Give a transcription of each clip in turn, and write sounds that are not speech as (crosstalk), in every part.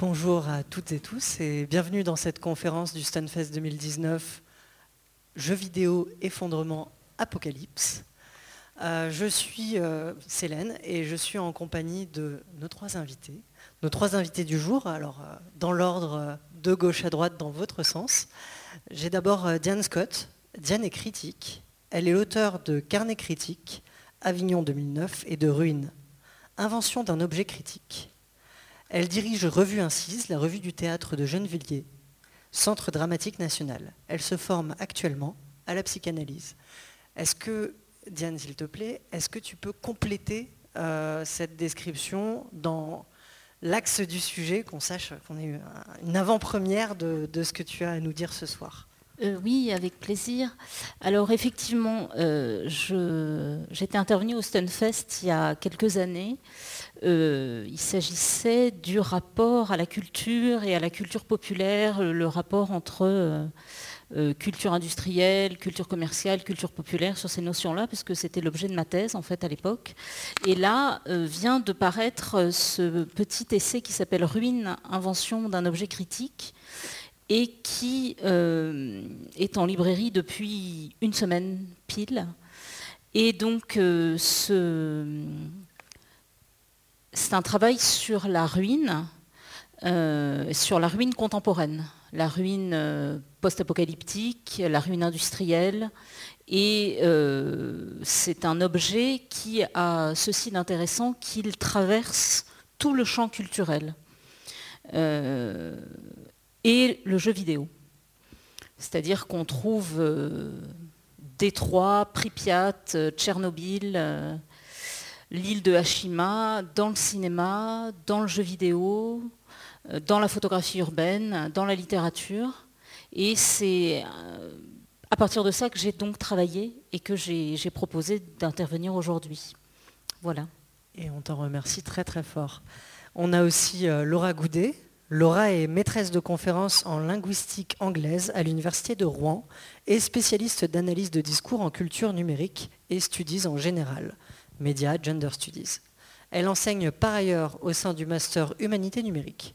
Bonjour à toutes et tous et bienvenue dans cette conférence du Stunfest 2019 Jeux vidéo, effondrement, apocalypse. Euh, je suis euh, Célène et je suis en compagnie de nos trois invités. Nos trois invités du jour, alors euh, dans l'ordre de gauche à droite dans votre sens. J'ai d'abord Diane Scott. Diane est critique. Elle est l'auteur de Carnet critique, Avignon 2009 et de Ruines, Invention d'un objet critique. Elle dirige Revue Incise, la revue du théâtre de Gennevilliers, Centre dramatique national. Elle se forme actuellement à la psychanalyse. Est-ce que, Diane, s'il te plaît, est-ce que tu peux compléter euh, cette description dans l'axe du sujet, qu'on sache qu'on ait une avant-première de, ce que tu as à nous dire ce soir? Euh, oui, avec plaisir. Alors effectivement, euh, j'étais intervenue au Stunfest il y a quelques années euh, il s'agissait du rapport à la culture et à la culture populaire, le rapport entre euh, euh, culture industrielle, culture commerciale, culture populaire, sur ces notions-là, puisque c'était l'objet de ma thèse en fait à l'époque. Et là vient de paraître ce petit essai qui s'appelle Ruine, invention d'un objet critique, et qui est en librairie depuis une semaine pile. Et donc ce c'est un travail sur la ruine, euh, sur la ruine contemporaine, la ruine euh, post-apocalyptique, la ruine industrielle. Et euh, c'est un objet qui a ceci d'intéressant qu'il traverse tout le champ culturel et le jeu vidéo. C'est-à-dire qu'on trouve Détroit, Pripyat, Tchernobyl, l'île de Hashima dans le cinéma, dans le jeu vidéo, euh, dans la photographie urbaine, dans la littérature. Et c'est euh, à partir de ça que j'ai donc travaillé et que j'ai proposé d'intervenir aujourd'hui. Voilà. Et on t'en remercie très très fort. On a aussi euh, Laura Goudet. Laura est maîtresse de conférences en linguistique anglaise à l'Université de Rouen et spécialiste d'analyse de discours en culture numérique et studies en général. Média Gender Studies. Elle enseigne par ailleurs au sein du master Humanité numérique.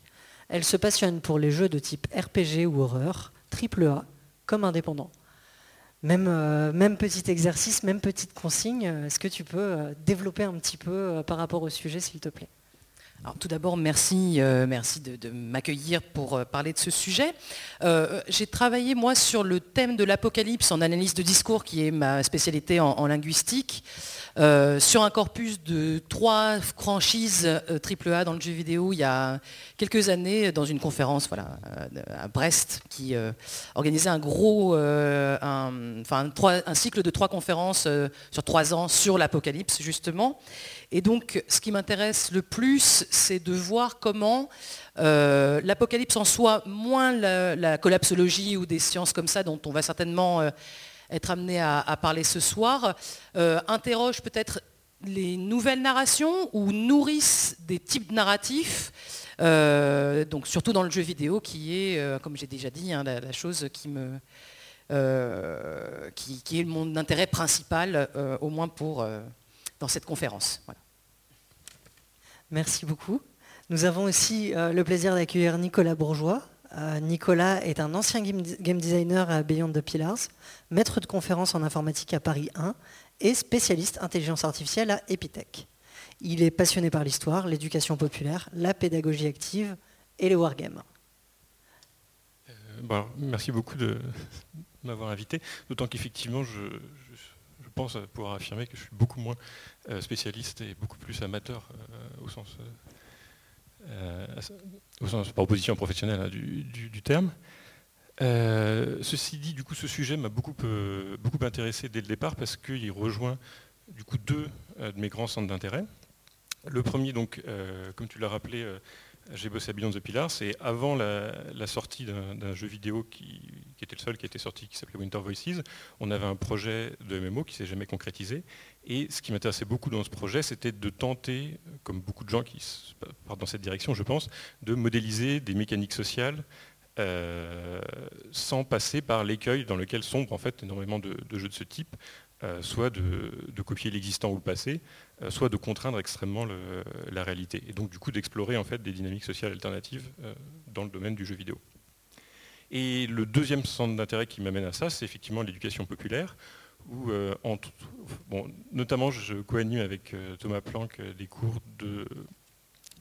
Elle se passionne pour les jeux de type RPG ou horreur, triple A, comme indépendant. Même, euh, même petit exercice, même petite consigne, est-ce que tu peux euh, développer un petit peu euh, par rapport au sujet, s'il te plaît? Tout d'abord, merci, merci de, m'accueillir pour parler de ce sujet. J'ai travaillé, moi, sur le thème de l'apocalypse en analyse de discours, qui est ma spécialité en linguistique. Euh, sur un corpus de trois franchises AAA euh, dans le jeu vidéo il y a quelques années dans une conférence voilà, euh, à Brest qui organisait un gros, un, cycle de trois conférences sur trois ans sur l'apocalypse justement. Et donc ce qui m'intéresse le plus, c'est de voir comment l'apocalypse en soi, moins la, la, collapsologie ou des sciences comme ça dont on va certainement être amené à, parler ce soir, euh, interroge peut-être les nouvelles narrations ou nourrissent des types narratifs, euh, donc surtout dans le jeu vidéo qui est, euh, comme j'ai déjà dit, hein, la, chose qui me... qui, est mon intérêt principal, au moins pour dans cette conférence. Merci beaucoup. Nous avons aussi le plaisir d'accueillir Nicolas Bourgeois, euh, Nicolas est un ancien game designer à Beyond the Pillars, maître de conférence en informatique à Paris 1 et spécialiste intelligence artificielle à Epitech. Il est passionné par l'histoire, l'éducation populaire, la pédagogie active et les wargames. Euh, merci beaucoup de (laughs) m'avoir invité, d'autant qu'effectivement, je, pense pouvoir affirmer que je suis beaucoup moins euh, spécialiste et beaucoup plus amateur au sens euh, au sens par opposition professionnelle hein, du, terme. Euh, ceci dit, du coup, ce sujet m'a beaucoup, euh, beaucoup intéressé dès le départ parce qu'il rejoint du coup deux de mes grands centres d'intérêt. Le premier, donc, comme tu l'as rappelé, j'ai bossé à Beyond the Pillars, c'est avant la, sortie d'un jeu vidéo qui, était le seul qui était sorti, qui s'appelait Winter Voices. On avait un projet de MMO qui s'est jamais concrétisé. Et ce qui m'intéressait beaucoup dans ce projet, c'était de tenter, comme beaucoup de gens qui partent dans cette direction, je pense, de modéliser des mécaniques sociales euh, sans passer par l'écueil dans lequel sombre en fait énormément de, jeux de ce type, soit de, copier l'existant ou le passé, soit de contraindre extrêmement la réalité. Et donc du coup d'explorer en fait des dynamiques sociales alternatives dans le domaine du jeu vidéo. Et le deuxième centre d'intérêt qui m'amène à ça, c'est effectivement l'éducation populaire, où notamment je co-anime avec Thomas Planck des cours de,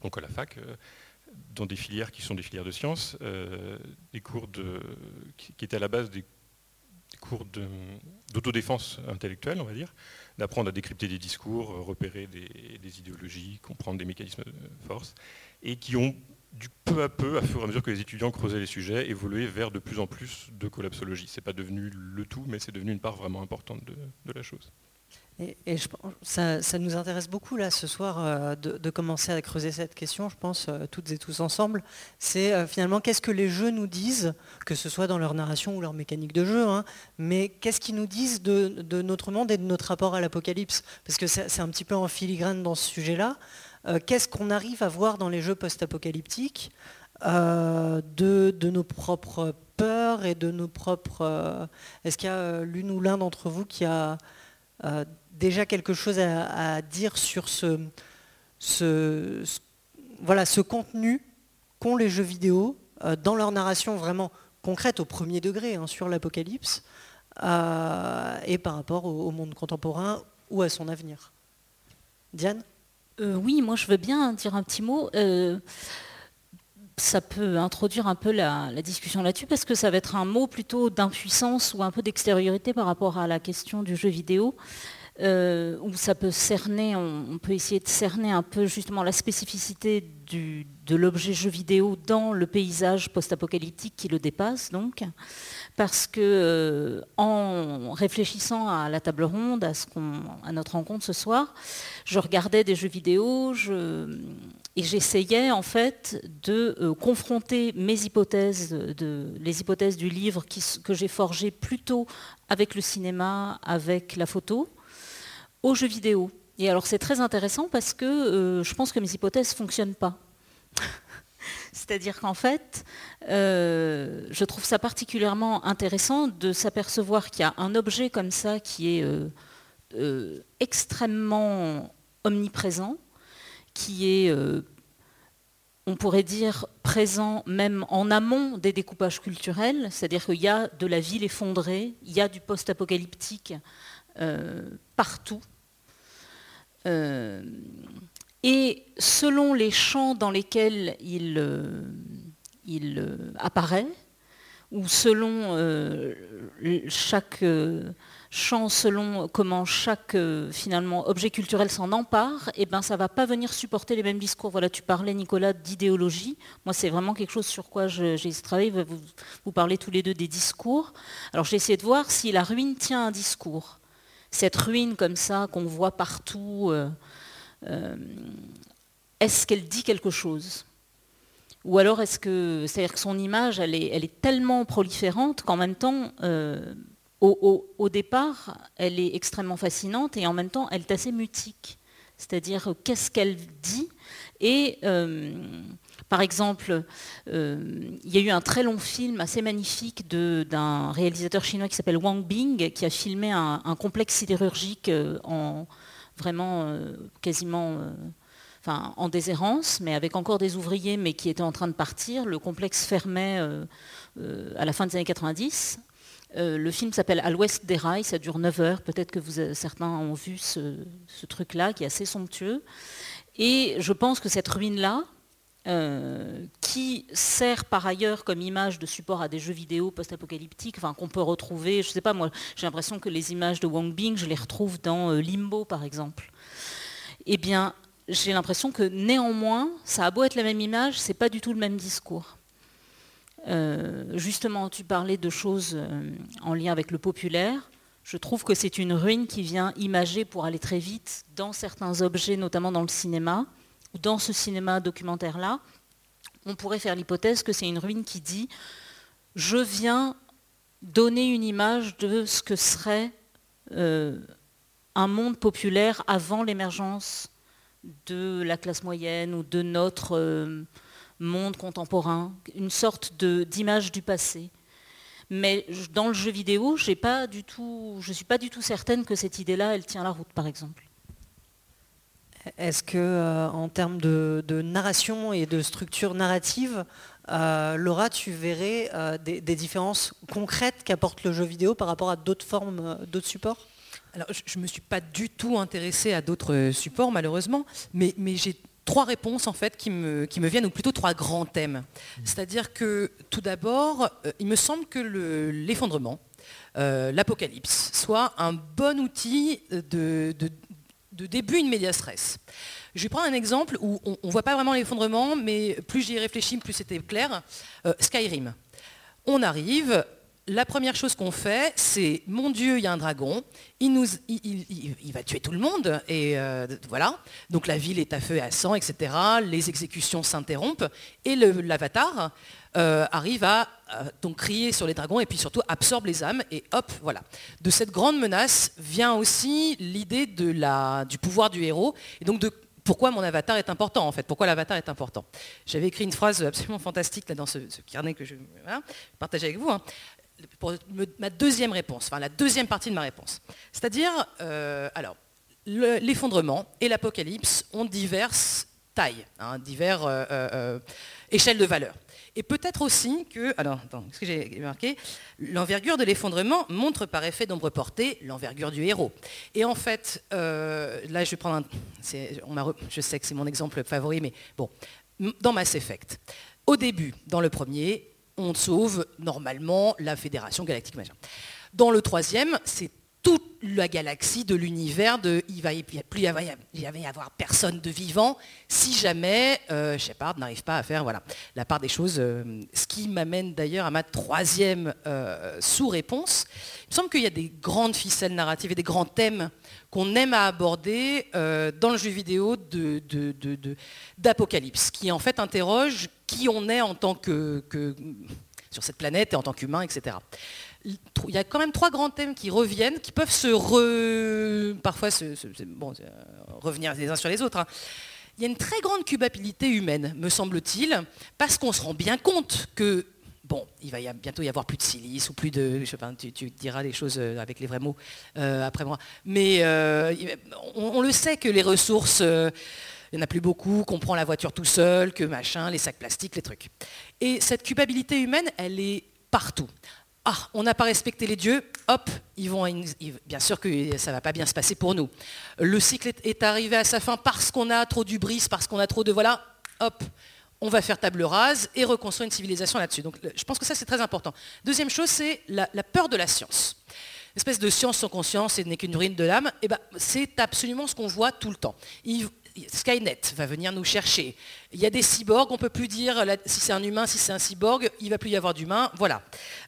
donc à la fac, dans des filières qui sont des filières de sciences, euh, des cours qui, étaient à la base des, cours d'autodéfense intellectuelle, on va dire, d'apprendre à décrypter des discours, euh, repérer des, idéologies, comprendre des mécanismes de force, et qui ont du peu à peu, à fur et à mesure que les étudiants creusaient les sujets, évolué vers de plus en plus de collapsologie. Ce n'est pas devenu le tout, mais c'est devenu une part vraiment importante de la chose. Et, je, ça, ça, nous intéresse beaucoup là ce soir euh, de, commencer à creuser cette question, je pense, euh, toutes et tous ensemble. C'est euh, finalement qu'est-ce que les jeux nous disent, que ce soit dans leur narration ou leur mécanique de jeu, hein, mais qu'est-ce qu'ils nous disent de, notre monde et de notre rapport à l'apocalypse? Parce que c'est un petit peu en filigrane dans ce sujet-là. qu'est-ce qu'on arrive à voir dans les jeux post-apocalyptiques de, de, nos propres peurs et de nos propres... Est-ce qu'il y a l'une ou l'un d'entre vous qui a déjà quelque chose à, dire sur ce, ce, voilà, ce contenu qu'ont les jeux vidéo euh, dans leur narration vraiment concrète au premier degré hein, sur l'apocalypse euh, et par rapport au, monde contemporain ou à son avenir. Diane? Euh, Oui, moi je veux bien dire un petit mot. ça peut introduire un peu la, la discussion là-dessus parce que ça va être un mot plutôt d'impuissance ou un peu d'extériorité par rapport à la question du jeu vidéo. Euh, où ça peut cerner, on, peut essayer de cerner un peu justement la spécificité de l'objet jeu vidéo dans le paysage post-apocalyptique qui le dépasse donc, parce que euh, en réfléchissant à la table ronde, à, notre rencontre ce soir, je regardais des jeux vidéo et j'essayais en fait de euh, confronter mes hypothèses, les hypothèses du livre que j'ai forgé plutôt avec le cinéma, avec la photo aux jeux vidéo. Et alors c'est très intéressant parce que euh, je pense que mes hypothèses ne fonctionnent pas. (laughs) C'est-à-dire qu'en fait, euh, je trouve ça particulièrement intéressant de s'apercevoir qu'il y a un objet comme ça qui est euh, extrêmement omniprésent, qui est, on pourrait dire, présent même en amont des découpages culturels, c'est-à-dire qu'il y a de la ville effondrée, il y a du post-apocalyptique partout euh, et selon les champs dans lesquels il, euh, il euh, apparaît, ou selon chaque champ, selon comment chaque finalement objet culturel s'en empare, et eh ben ça va pas venir supporter les mêmes discours. Voilà, tu parlais Nicolas d'idéologie. Moi, c'est vraiment quelque chose sur quoi j'ai travaillé. Vous, vous parlez tous les deux des discours. Alors j'ai essayé de voir si la ruine tient un discours cette ruine comme ça qu'on voit partout, euh, euh, est-ce qu'elle dit quelque chose? Ou alors est-ce que, c'est-à-dire que son image, elle est, elle est tellement proliférante qu'en même temps, euh, au, départ, elle est extrêmement fascinante et en même temps, elle est assez mutique. C'est-à-dire qu'est-ce qu'elle dit? Par exemple, euh, il y a eu un très long film assez magnifique d'un réalisateur chinois qui s'appelle Wang Bing, qui a filmé un, complexe sidérurgique euh, en vraiment euh, quasiment en déshérence, mais avec encore des ouvriers, mais qui étaient en train de partir. Le complexe fermait à la fin des années 90. le film s'appelle À l'ouest des rails, ça dure 9 heures. Peut-être que certains ont vu ce truc-là, qui est assez somptueux. Et je pense que cette ruine-là, euh, qui sert par ailleurs comme image de support à des jeux vidéo post-apocalyptiques, enfin, qu'on peut retrouver, je ne sais pas, moi j'ai l'impression que les images de Wang Bing, je les retrouve dans euh, Limbo par exemple. Eh bien, j'ai l'impression que néanmoins, ça a beau être la même image, c'est pas du tout le même discours. Euh, justement, tu parlais de choses en lien avec le populaire. Je trouve que c'est une ruine qui vient imager pour aller très vite dans certains objets, notamment dans le cinéma dans ce cinéma documentaire-là, on pourrait faire l'hypothèse que c'est une ruine qui dit je viens donner une image de ce que serait euh, un monde populaire avant l'émergence de la classe moyenne ou de notre euh, monde contemporain, une sorte d'image du passé. Mais dans le jeu vidéo, pas du tout, je ne suis pas du tout certaine que cette idée-là, elle tient la route, par exemple. Est-ce que, euh, en termes de, narration et de structure narrative, euh, Laura, tu verrais euh, des, différences concrètes qu'apporte le jeu vidéo par rapport à d'autres formes, d'autres supports? Alors, je ne me suis pas du tout intéressée à d'autres supports, malheureusement, mais, j'ai trois réponses en fait qui me, qui me, viennent, ou plutôt trois grands thèmes. C'est-à-dire que tout d'abord, il me semble que l'effondrement, l'apocalypse, soit un bon outil de, de début une média stress. Je vais prendre un exemple où on ne voit pas vraiment l'effondrement, mais plus j'y réfléchis, plus c'était clair. Euh, Skyrim. On arrive, la première chose qu'on fait, c'est mon Dieu, il y a un dragon, il, va tuer tout le monde, et euh, voilà. Donc la ville est à feu et à sang, etc. Les exécutions s'interrompent, et l'avatar euh, arrive à euh, crier sur les dragons et puis surtout absorbe les âmes et hop, voilà. De cette grande menace vient aussi l'idée du pouvoir du héros et donc de pourquoi mon avatar est important en fait, pourquoi l'avatar est important. J'avais écrit une phrase absolument fantastique là, dans ce, carnet que je partage avec vous. Hein. pour ma deuxième réponse, enfin la deuxième partie de ma réponse. C'est-à-dire, euh, alors, l'effondrement et l'apocalypse ont diverses tailles, hein, diverses échelles de valeur. Et peut-être aussi que, alors, attends, ce que j'ai marqué L'envergure de l'effondrement montre par effet d'ombre portée l'envergure du héros. Et en fait, euh, là, je vais prendre un. je sais que c'est mon exemple favori, mais bon, dans Mass Effect, au début, dans le premier, on sauve normalement la Fédération Galactique Machin. Dans le troisième, c'est toute la galaxie de l'univers de il va plus y avoir, y avoir personne de vivant si jamais euh, Shepard n'arrive pas à faire voilà la part des choses. Euh, ce qui m'amène d'ailleurs à ma troisième euh, sous-réponse. Il me semble qu'il y a des grandes ficelles narratives et des grands thèmes qu'on aime à aborder dans le jeu vidéo d'Apocalypse, qui en fait interroge qui on est en tant que sur cette planète et en tant qu'humain, etc il y a quand même trois grands thèmes qui reviennent, qui peuvent se parfois revenir les uns sur les autres. Hein. Il y a une très grande culpabilité humaine, me semble-t-il, parce qu'on se rend bien compte que bon, il va bientôt y avoir plus de silice ou plus de, je sais pas, tu, diras les choses euh, avec les vrais mots euh, après moi, mais euh, on, le sait que les ressources, il n'y en a plus beaucoup, qu'on prend la voiture tout seul, que machin, les sacs plastiques, les trucs. Et cette culpabilité humaine, elle est partout ah, on n'a pas respecté les dieux, hop, ils vont, bien sûr que ça ne va pas bien se passer pour nous. Le cycle est arrivé à sa fin parce qu'on a trop d'ubris, parce qu'on a trop de voilà, hop, on va faire table rase et reconstruire une civilisation là-dessus. Donc je pense que ça c'est très important. Deuxième chose, c'est la, peur de la science. Espèce de science sans conscience et n'est qu'une ruine de l'âme, eh ben, c'est absolument ce qu'on voit tout le temps. Skynet va venir nous chercher. Il y a des cyborgs, on ne peut plus dire si c'est un humain, si c'est un cyborg, il ne va plus y avoir d'humain, voilà.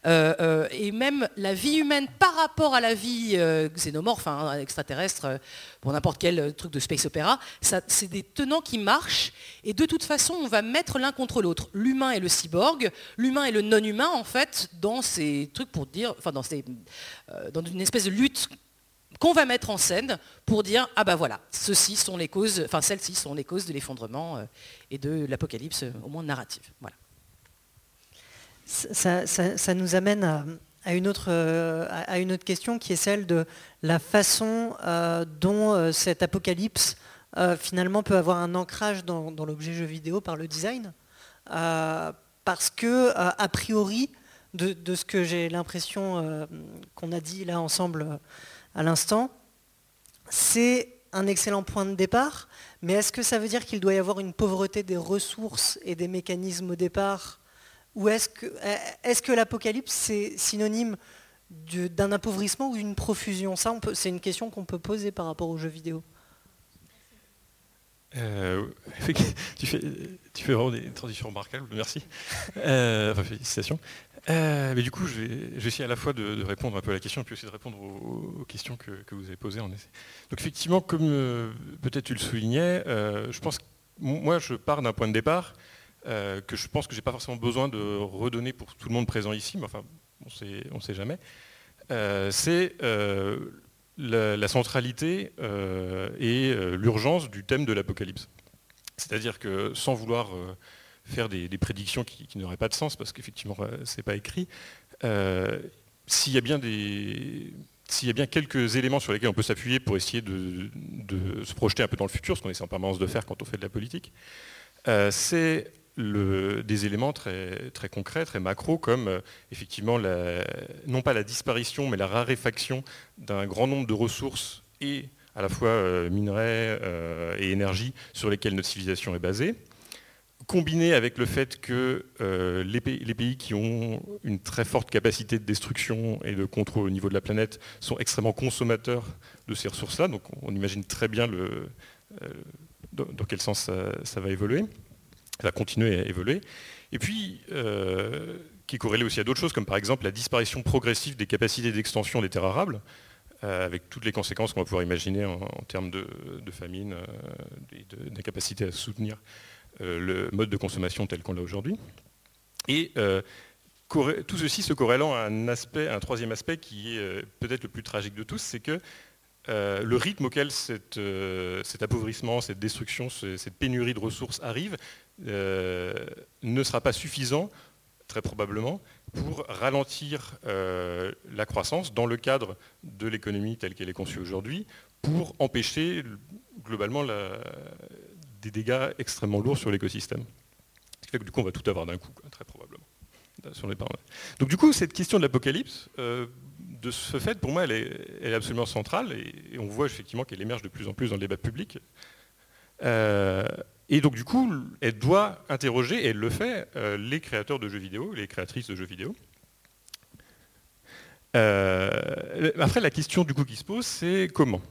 Euh, euh, et même la vie humaine par rapport à la vie euh, xénomorphe, hein, extraterrestre, pour n'importe quel truc de space opéra, c'est des tenants qui marchent, et de toute façon, on va mettre l'un contre l'autre, l'humain et le cyborg, l'humain et le non-humain, en fait, dans ces trucs pour dire, enfin, dans, une espèce de lutte qu'on va mettre en scène pour dire ah ben voilà, ceux-ci sont les causes, enfin celles-ci sont les causes de l'effondrement euh, et de l'apocalypse, euh, au moins narrative. Voilà. Ça, nous amène à, une autre, euh, à, une autre, question qui est celle de la façon dont cet apocalypse finalement peut avoir un ancrage dans, l'objet jeu vidéo par le design. parce que, a priori, de ce que j'ai l'impression qu'on a dit là ensemble à l'instant, c'est un excellent point de départ, mais est-ce que ça veut dire qu'il doit y avoir une pauvreté des ressources et des mécanismes au départ? Ou est-ce que, est que l'apocalypse, c'est synonyme d'un appauvrissement ou d'une profusion? Ça, c'est une question qu'on peut poser par rapport aux jeux vidéo. Euh, (laughs) tu, fais, tu, fais, vraiment des transitions remarquables, merci. Euh, félicitations. Euh, mais du coup, je vais, essayer à la fois de, répondre un peu à la question et puis aussi de répondre aux, questions que, vous avez posées en essai. Donc effectivement, comme euh, peut-être tu le soulignais, euh, je pense que moi je pars d'un point de départ que je pense que je n'ai pas forcément besoin de redonner pour tout le monde présent ici, mais enfin, on ne sait jamais. C'est la, centralité et l'urgence du thème de l'apocalypse. C'est-à-dire que sans vouloir faire des, prédictions qui, n'auraient pas de sens parce qu'effectivement euh, c'est pas écrit. s'il y a bien des s'il y a bien quelques éléments sur lesquels on peut s'appuyer pour essayer de, se projeter un peu dans le futur, ce qu'on essaie en permanence de faire quand on fait de la politique, euh, c'est des éléments très, concrets, très macro, comme euh, effectivement non pas la disparition, mais la raréfaction d'un grand nombre de ressources et à la fois euh, minerais et énergie sur lesquelles notre civilisation est basée combiné avec le fait que euh, les, pays, qui ont une très forte capacité de destruction et de contrôle au niveau de la planète sont extrêmement consommateurs de ces ressources-là. Donc on imagine très bien euh, dans, quel sens ça, va évoluer, ça va continuer à évoluer. Et puis, euh, qui est corrélé aussi à d'autres choses, comme par exemple la disparition progressive des capacités d'extension des terres arables, avec toutes les conséquences qu'on va pouvoir imaginer en, termes de, famine et d'incapacité à soutenir le mode de consommation tel qu'on l'a aujourd'hui. Et euh, tout ceci se corrélant à un troisième aspect qui est euh, peut-être le plus tragique de tous, c'est que le rythme auquel cet appauvrissement, cette destruction, cette pénurie de ressources arrive ne sera pas suffisant, très probablement, pour ralentir la croissance dans le cadre de l'économie telle qu'elle est conçue aujourd'hui, pour empêcher globalement la, des dégâts extrêmement lourds sur l'écosystème. Ce qui fait que du coup, on va tout avoir d'un coup, très probablement. Sur les Donc du coup, cette question de l'apocalypse, euh, de ce fait, pour moi, elle est, absolument centrale, et, on voit effectivement qu'elle émerge de plus en plus dans le débat public. Euh, et donc du coup, elle doit interroger, et elle le fait, euh, les créateurs de jeux vidéo, les créatrices de jeux vidéo. après, la question du coup qui se pose, c'est comment?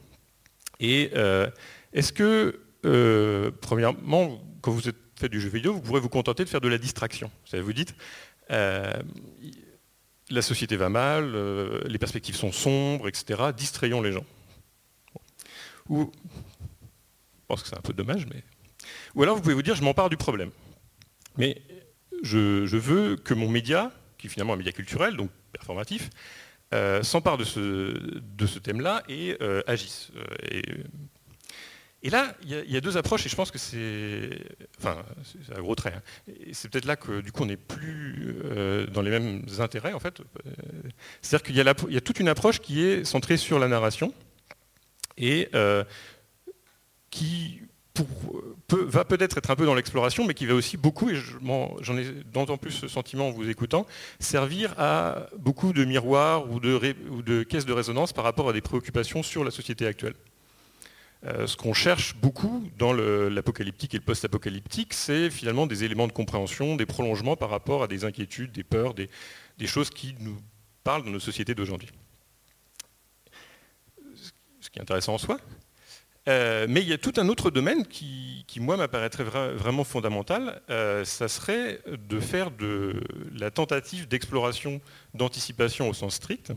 Et est-ce que euh, premièrement, quand vous êtes fait du jeu vidéo, vous pourrez vous contenter de faire de la distraction. Vous dites, euh, la société va mal, euh, les perspectives sont sombres, etc. Distrayons les gens. Ou, je pense que c'est un peu dommage, mais... Ou alors vous pouvez vous dire, je m'empare du problème. Mais je, veux que mon média, qui est finalement un média culturel, donc performatif, s'empare de ce, thème-là et agisse. Et là, il y, a deux approches, et je pense que c'est. Enfin, c'est un gros trait. Hein. C'est peut-être là que du coup on n'est plus euh, dans les mêmes intérêts, en fait. C'est-à-dire qu'il y, a toute une approche qui est centrée sur la narration et euh, qui va peut-être être un peu dans l'exploration, mais qui va aussi beaucoup, et j'en ai d'autant plus ce sentiment en vous écoutant, servir à beaucoup de miroirs ou de, ou de caisses de résonance par rapport à des préoccupations sur la société actuelle. Euh, ce qu'on cherche beaucoup dans l'apocalyptique et le post-apocalyptique, c'est finalement des éléments de compréhension, des prolongements par rapport à des inquiétudes, des peurs, des, choses qui nous parlent dans nos sociétés d'aujourd'hui. Ce qui est intéressant en soi. Euh, mais il y a tout un autre domaine qui, moi, m'apparaîtrait vraiment fondamental. Euh, ça serait de faire de la tentative d'exploration, d'anticipation au sens strict,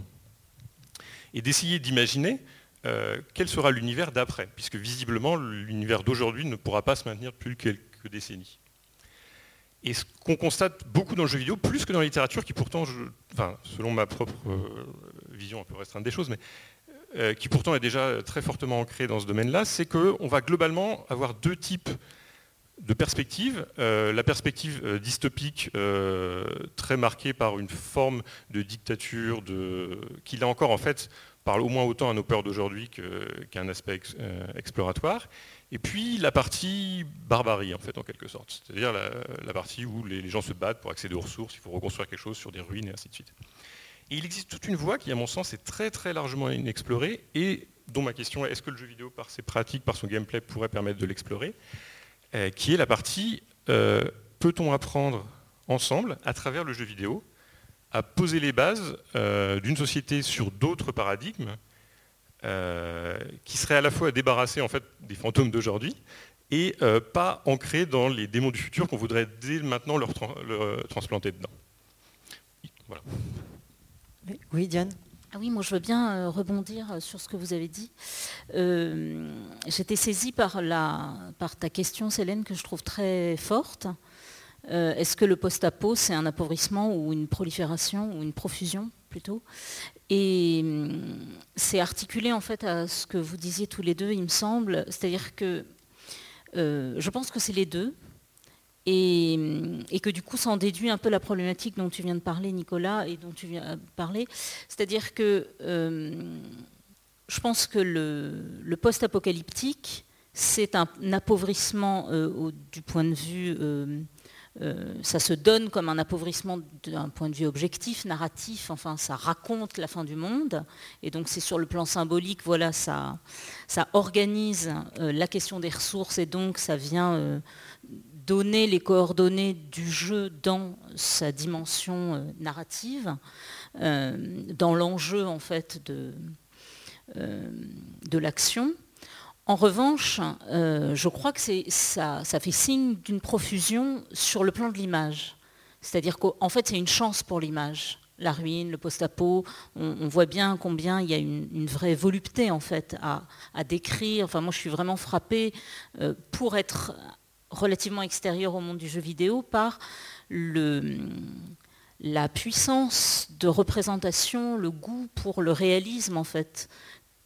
et d'essayer d'imaginer euh, quel sera l'univers d'après, puisque visiblement l'univers d'aujourd'hui ne pourra pas se maintenir depuis quelques décennies. Et ce qu'on constate beaucoup dans le jeu vidéo, plus que dans la littérature, qui pourtant, selon ma propre euh, vision un peu restreinte des choses, mais euh, qui pourtant est déjà très fortement ancrée dans ce domaine-là, c'est qu'on va globalement avoir deux types de perspectives. la perspective dystopique, très marquée par une forme de dictature, qui là encore en fait parle au moins autant à nos peurs d'aujourd'hui qu'à un aspect euh, exploratoire. Et puis la partie barbarie, en fait, en quelque sorte. C'est-à-dire la, partie où les, gens se battent pour accéder aux ressources, il faut reconstruire quelque chose sur des ruines et ainsi de suite. Et il existe toute une voie qui, à mon sens, est très très largement inexplorée et dont ma question est est-ce que le jeu vidéo, par ses pratiques, par son gameplay, pourrait permettre de l'explorer euh, Qui est la partie euh, peut-on apprendre ensemble, à travers le jeu vidéo, à poser les bases euh, d'une société sur d'autres paradigmes euh, qui seraient à la fois débarrassés en fait, des fantômes d'aujourd'hui et euh, pas ancrés dans les démons du futur qu'on voudrait dès maintenant leur, transplanter dedans. Voilà. Oui, Diane? Ah oui, moi je veux bien rebondir sur ce que vous avez dit. J'étais saisie par, la, par ta question, Célène, que je trouve très forte. Euh, est-ce que le post-apo, c'est un appauvrissement ou une prolifération ou une profusion plutôt? Et hum, c'est articulé en fait à ce que vous disiez tous les deux, il me semble. C'est-à-dire que euh, je pense que c'est les deux. Et hum, et que du coup, ça en déduit un peu la problématique dont tu viens de parler, Nicolas, et dont tu viens de parler. C'est-à-dire que je pense que le, post-apocalyptique, c'est un, appauvrissement du point de vue euh, ça se donne comme un appauvrissement d'un point de vue objectif, narratif, enfin ça raconte la fin du monde, et donc c'est sur le plan symbolique, voilà, ça, ça organise euh, la question des ressources, et donc ça vient euh, donner les coordonnées du jeu dans sa dimension narrative, dans l'enjeu en fait de, de l'action. En revanche, euh, je crois que ça, fait signe d'une profusion sur le plan de l'image. C'est-à-dire qu'en fait, c'est une chance pour l'image. La ruine, le post-apo, on, voit bien combien il y a une, vraie volupté en fait à, décrire. Enfin, moi, je suis vraiment frappée euh, pour être relativement extérieure au monde du jeu vidéo par la puissance de représentation, le goût pour le réalisme en fait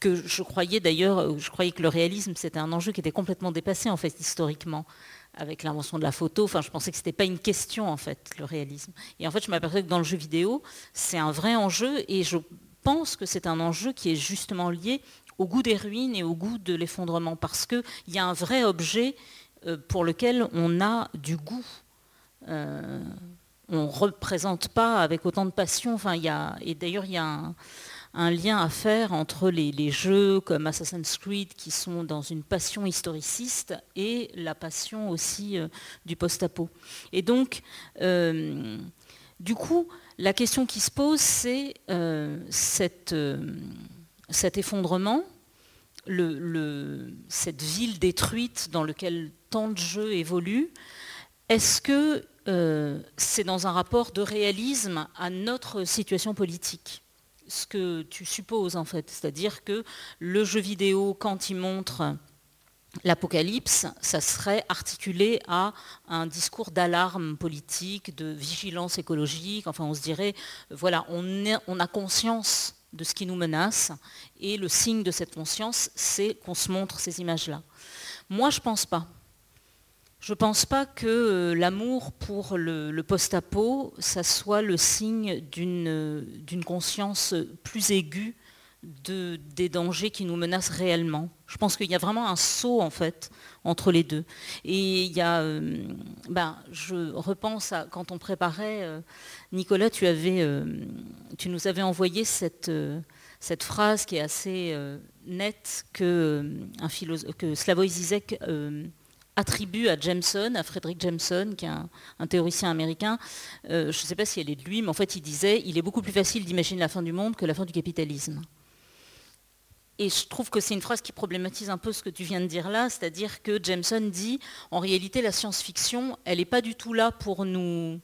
que je croyais d'ailleurs, euh, je croyais que le réalisme c'était un enjeu qui était complètement dépassé en fait historiquement avec l'invention de la photo. Enfin, je pensais que ce n'était pas une question en fait le réalisme. Et en fait, je m'aperçois que dans le jeu vidéo, c'est un vrai enjeu et je pense que c'est un enjeu qui est justement lié au goût des ruines et au goût de l'effondrement parce qu'il y a un vrai objet euh, pour lequel on a du goût. Euh, on ne représente pas avec autant de passion. Enfin, il y a, et d'ailleurs, il y a un, un lien à faire entre les, jeux comme Assassin's Creed qui sont dans une passion historiciste et la passion aussi euh, du post-apo. Et donc, euh, du coup, la question qui se pose, c'est euh, cet effondrement, cette ville détruite dans laquelle tant de jeux évoluent. Est-ce que c'est dans un rapport de réalisme à notre situation politique? Ce que tu supposes en fait, c'est-à-dire que le jeu vidéo, quand il montre l'apocalypse, ça serait articulé à un discours d'alarme politique, de vigilance écologique. Enfin, on se dirait, voilà, on, a conscience de ce qui nous menace, et le signe de cette conscience, c'est qu'on se montre ces images-là. Moi, je ne pense pas. Je ne pense pas que euh, l'amour pour le, post-apo, ça soit le signe d'une conscience plus aiguë des dangers qui nous menacent réellement. Je pense qu'il y a vraiment un saut en fait entre les deux. Et il y a, euh, ben, je repense à quand on préparait, euh, Nicolas, tu nous avais envoyé cette cette phrase qui est assez nette que, un que Slavoj Zizek attribue à Jameson, à Frederick Jameson, qui est un, théoricien américain, euh, je ne sais pas si elle est de lui, mais en fait il disait il est beaucoup plus facile d'imaginer la fin du monde que la fin du capitalisme. Et je trouve que c'est une phrase qui problématise un peu ce que tu viens de dire là, c'est-à-dire que Jameson dit en réalité la science-fiction, elle n'est pas du tout là pour nous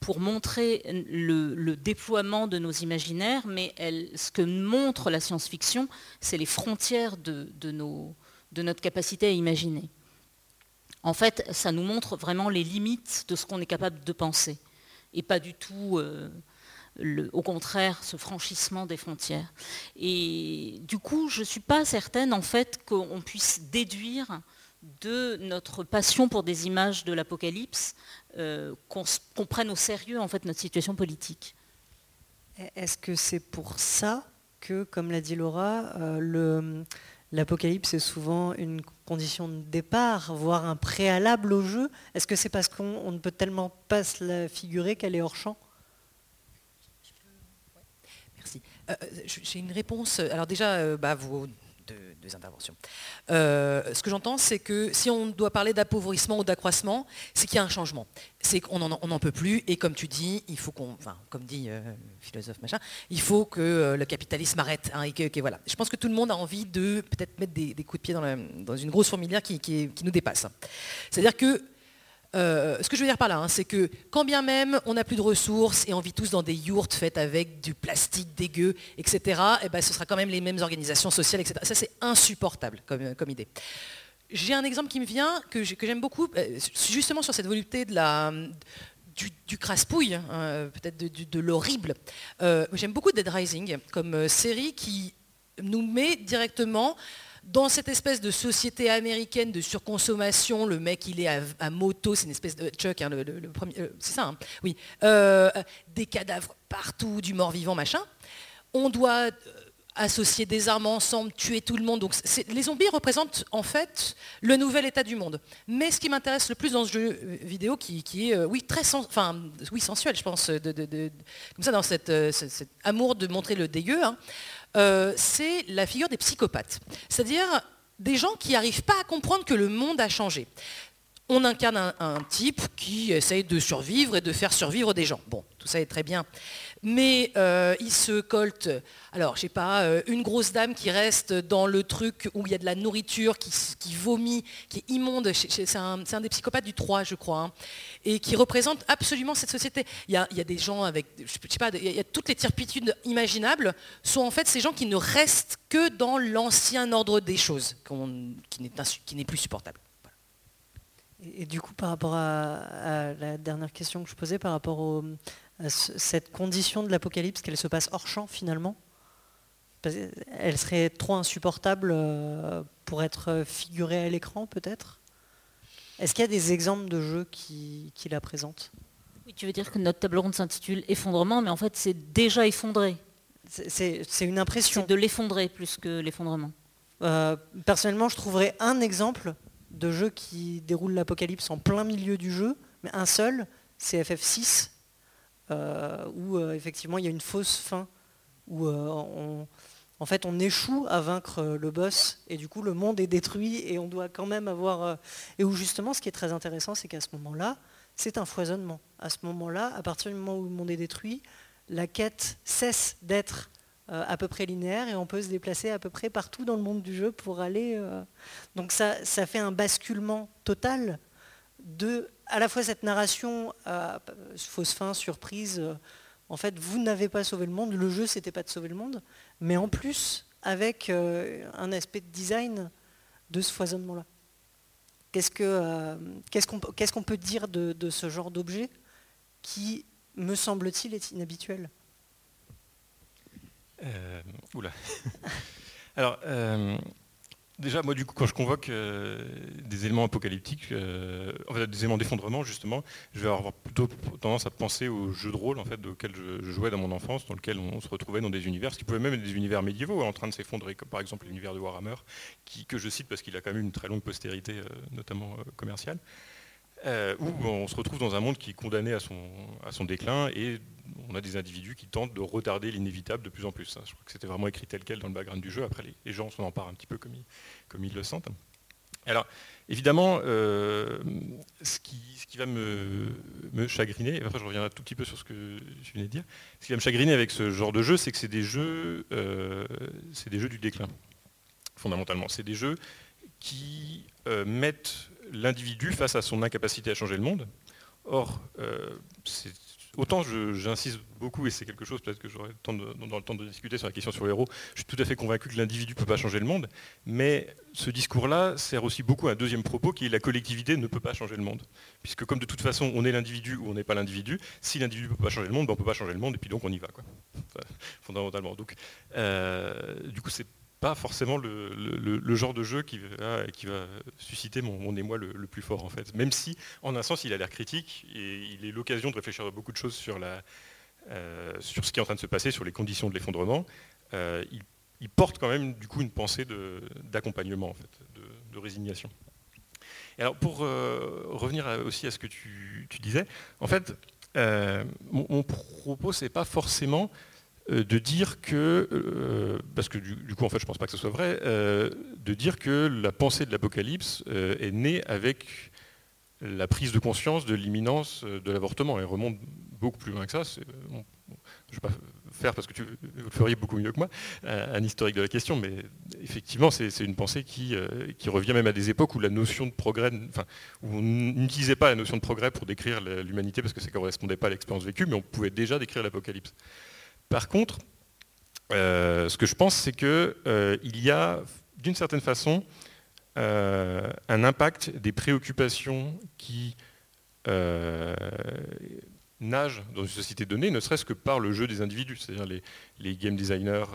pour montrer le, déploiement de nos imaginaires, mais ce que montre la science-fiction, c'est les frontières de notre capacité à imaginer en fait, ça nous montre vraiment les limites de ce qu'on est capable de penser, et pas du tout, euh, au contraire, ce franchissement des frontières. Et du coup, je ne suis pas certaine, en fait, qu'on puisse déduire de notre passion pour des images de l'apocalypse euh, qu'on prenne au sérieux, en fait, notre situation politique. Est-ce que c'est pour ça que, comme l'a dit Laura, euh, L'apocalypse est souvent une condition de départ, voire un préalable au jeu. Est-ce que c'est parce qu'on ne peut tellement pas se la figurer qu'elle est hors champ? Merci. Euh, euh, j'ai une réponse. Alors déjà, euh, bah, vous, deux, interventions. Euh, ce que j'entends, c'est que si on doit parler d'appauvrissement ou d'accroissement, c'est qu'il y a un changement. C'est qu'on n'en peut plus, et comme tu dis, il faut qu'on, enfin, comme dit euh, philosophe machin, il faut que euh, le capitalisme arrête. Hein, et que, voilà. Je pense que tout le monde a envie de peut-être mettre des, coups de pied dans, une grosse fourmilière qui, qui nous dépasse. C'est-à-dire que euh, ce que je veux dire par là, hein, c'est que quand bien même on n'a plus de ressources et on vit tous dans des yourtes faites avec du plastique dégueu, etc., et eh ben, ce sera quand même les mêmes organisations sociales, etc. Ça, c'est insupportable comme, comme idée. J'ai un exemple qui me vient, que j'aime beaucoup, euh, justement sur cette volupté du, du crasse-pouille, hein, peut-être de, l'horrible. Euh, j'aime beaucoup Dead Rising comme série qui nous met directement dans cette espèce de société américaine de surconsommation, le mec il est à, moto, c'est une espèce de Chuck, hein, euh, c'est ça, hein, oui, euh, des cadavres partout, du mort-vivant, machin. On doit associer des armes ensemble, tuer tout le monde. Donc les zombies représentent en fait le nouvel état du monde. Mais ce qui m'intéresse le plus dans ce jeu vidéo, qui, est oui très enfin oui sensuel, je pense, comme ça dans cet amour de montrer le dégueu. Hein, euh, c'est la figure des psychopathes. C'est-à-dire des gens qui n'arrivent pas à comprendre que le monde a changé. On incarne un, type qui essaye de survivre et de faire survivre des gens. Bon, tout ça est très bien mais euh, il se colte, alors je sais pas, euh, une grosse dame qui reste dans le truc où il y a de la nourriture, qui, vomit, qui est immonde, c'est un, des psychopathes du 3 je crois, hein, et qui représente absolument cette société. Il y a, des gens avec, je sais pas, il y a toutes les turpitudes imaginables, sont en fait ces gens qui ne restent que dans l'ancien ordre des choses, qui n'est plus supportable. Et, du coup, par rapport à, la dernière question que je posais, par rapport au, cette condition de l'apocalypse qu'elle se passe hors champ finalement? Elle serait trop insupportable euh, pour être figurée à l'écran peut-être? Est-ce qu'il y a des exemples de jeux qui, la présentent? Oui, tu veux dire que notre table ronde s'intitule Effondrement, mais en fait c'est déjà effondré. C'est une impression. C'est de l'effondrer plus que l'effondrement. Euh, personnellement, je trouverais un exemple de jeu qui déroule l'apocalypse en plein milieu du jeu, mais un seul, c'est FF6, euh, où euh, effectivement il y a une fausse fin, où euh, on, en fait on échoue à vaincre le boss et du coup le monde est détruit et on doit quand même avoir... et où justement ce qui est très intéressant c'est qu'à ce moment-là, c'est un foisonnement. À ce moment-là, à partir du moment où le monde est détruit, la quête cesse d'être à peu près linéaire et on peut se déplacer à peu près partout dans le monde du jeu pour aller... Donc ça, ça fait un basculement total de à la fois cette narration euh, fausse fin, surprise, euh, en fait, vous n'avez pas sauvé le monde, le jeu, c'était pas de sauver le monde, mais en plus, avec euh, un aspect de design de ce foisonnement-là. Qu'est-ce qu'on peut dire de, ce genre d'objet qui, me semble-t-il, est inhabituel? Oula. (laughs) Alors, Déjà, moi, du coup, quand je convoque euh, des éléments apocalyptiques, euh, des éléments d'effondrement, justement, je vais avoir plutôt tendance à penser aux jeux de rôle, en fait, auxquels je, jouais dans mon enfance, dans lesquels on se retrouvait dans des univers, ce qui pouvaient même être des univers médiévaux, hein, en train de s'effondrer, comme par exemple l'univers de Warhammer, que je cite parce qu'il a quand même une très longue postérité, euh, notamment commerciale. Où on se retrouve dans un monde qui est condamné à son, déclin et on a des individus qui tentent de retarder l'inévitable de plus en plus. Hein. Je crois que c'était vraiment écrit tel quel dans le background du jeu. Après, les, gens s'en emparent un petit peu comme ils, le sentent. Alors, évidemment, euh, ce, qui, va me, chagriner, et après je reviendrai un tout petit peu sur ce que je venais de dire, ce qui va me chagriner avec ce genre de jeu, c'est que c'est des jeux, euh, c'est des jeux du déclin, fondamentalement. C'est des jeux qui euh, mettent l'individu face à son incapacité à changer le monde. Or, c'est autant j'insiste beaucoup, et c'est quelque chose peut-être que j'aurai dans le temps de discuter sur la question sur les héros, je suis tout à fait convaincu que l'individu ne peut pas changer le monde, mais ce discours-là sert aussi beaucoup à un deuxième propos qui est la collectivité ne peut pas changer le monde. Puisque comme de toute façon on est l'individu ou on n'est pas l'individu, si l'individu ne peut pas changer le monde, ben, on ne peut pas changer le monde et puis donc on y va. Fondamentalement. Donc, euh, du coup c'est pas forcément le, genre de jeu qui va, susciter mon, émoi le, plus fort en fait. Même si, en un sens, il a l'air critique et il est l'occasion de réfléchir à beaucoup de choses sur, la, euh, sur ce qui est en train de se passer, sur les conditions de l'effondrement. Euh, il, porte quand même du coup une pensée d'accompagnement en fait, de, résignation. Et alors pour euh, revenir aussi à ce que tu, disais, en fait, mon, propos c'est pas forcément de dire que, euh, parce que du, coup en fait je ne pense pas que ce soit vrai, euh, de dire que la pensée de l'Apocalypse est née avec la prise de conscience de l'imminence de l'avortement. Elle remonte beaucoup plus loin que ça. je ne vais pas faire parce que tu, vous le feriez beaucoup mieux que moi, un, historique de la question, mais effectivement c'est une pensée qui, qui, revient même à des époques où la notion de progrès, enfin, où on n'utilisait pas la notion de progrès pour décrire l'humanité parce que ça ne correspondait pas à l'expérience vécue, mais on pouvait déjà décrire l'Apocalypse. Par contre, euh, ce que je pense, c'est qu'il euh, y a, d'une certaine façon, euh, un impact des préoccupations qui nagent dans une société donnée, ne serait-ce que par le jeu des individus, c'est-à-dire les, game designers,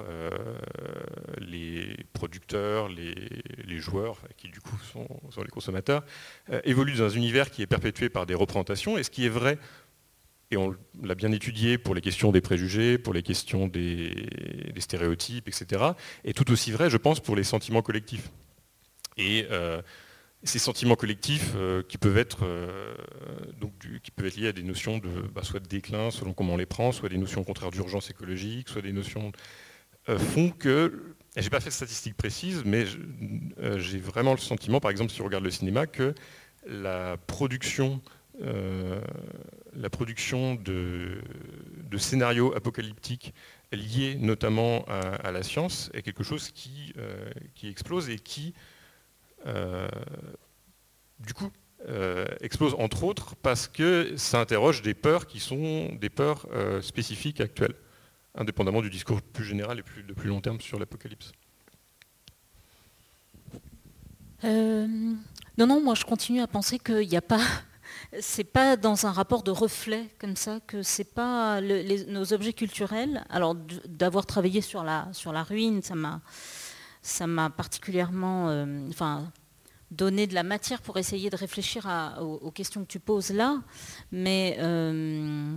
les producteurs, les, joueurs, qui du coup sont, les consommateurs, évoluent dans un univers qui est perpétué par des représentations, et ce qui est vrai, et on l'a bien étudié pour les questions des préjugés, pour les questions des, stéréotypes, etc., est tout aussi vrai, je pense, pour les sentiments collectifs. Et euh, ces sentiments collectifs euh, qui, peuvent être, euh, donc qui peuvent être liés à des notions de, bah, soit de déclin, selon comment on les prend, soit des notions au contraire d'urgence écologique, soit des notions font que, et j'ai pas fait de statistiques précises, mais j'ai vraiment le sentiment, par exemple si on regarde le cinéma, que la production, la production de, scénarios apocalyptiques liés notamment à, la science est quelque chose qui, qui explose et qui euh, du coup, euh, explose entre autres parce que ça interroge des peurs qui sont des peurs euh, spécifiques actuelles, indépendamment du discours plus général et de plus long terme sur l'apocalypse. non, non, moi je continue à penser qu'il n'y a pas, c'est pas dans un rapport de reflet comme ça que c'est pas nos objets culturels. Alors d'avoir travaillé sur la sur la ruine, ça m'a ça m'a particulièrement euh, enfin, donné de la matière pour essayer de réfléchir aux, questions que tu poses là. Mais euh,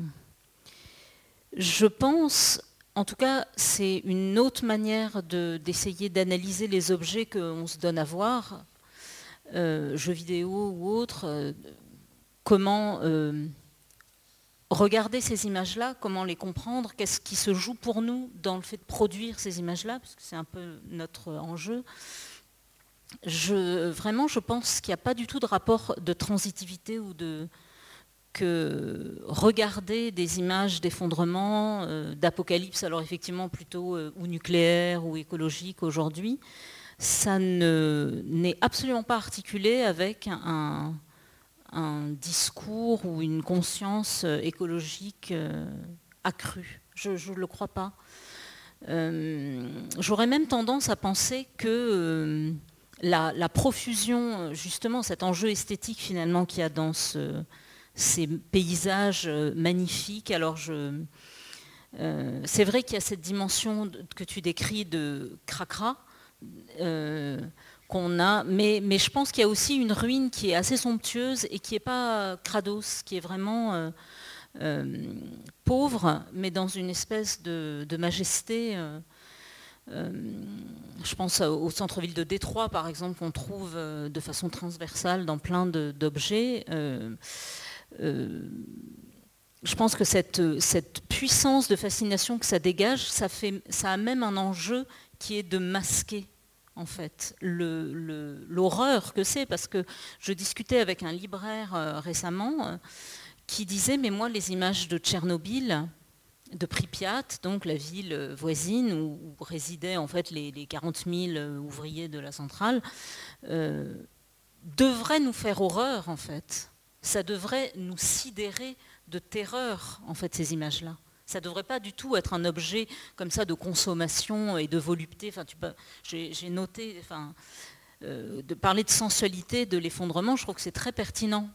je pense, en tout cas, c'est une autre manière d'essayer d'analyser les objets qu'on se donne à voir, euh, jeux vidéo ou autres, comment regarder ces images-là, comment les comprendre, qu'est-ce qui se joue pour nous dans le fait de produire ces images-là, parce que c'est un peu notre enjeu. Je, vraiment, je pense qu'il n'y a pas du tout de rapport de transitivité ou de que regarder des images d'effondrement, euh, d'apocalypse, alors effectivement plutôt euh, ou nucléaire ou écologique aujourd'hui, ça n'est absolument pas articulé avec un, un discours ou une conscience euh, écologique euh, accrue. Je ne le crois pas. Euh, j'aurais même tendance à penser que la, profusion, justement, cet enjeu esthétique finalement qu'il y a dans ces paysages magnifiques, alors c'est vrai qu'il y a cette dimension que tu décris de cracra a, mais, je pense qu'il y a aussi une ruine qui est assez somptueuse et qui n'est pas crados, qui est vraiment euh, euh, pauvre, mais dans une espèce de, majesté. Euh, je pense au centre-ville de Détroit, par exemple, qu'on trouve de façon transversale dans plein d'objets. je pense que cette, puissance de fascination que ça dégage, ça a même un enjeu qui est de masquer en fait, l'horreur que c'est, parce que je discutais avec un libraire euh, récemment euh, qui disait, mais moi, les images de Tchernobyl, de Pripyat, donc la ville voisine où, résidaient en fait les, 40 000 ouvriers de la centrale, euh, devraient nous faire horreur en fait. Ça devrait nous sidérer de terreur en fait ces images-là. Ça ne devrait pas du tout être un objet comme ça de consommation et de volupté. Enfin, j'ai noté, euh, de parler de sensualité, de l'effondrement, je trouve que c'est très pertinent.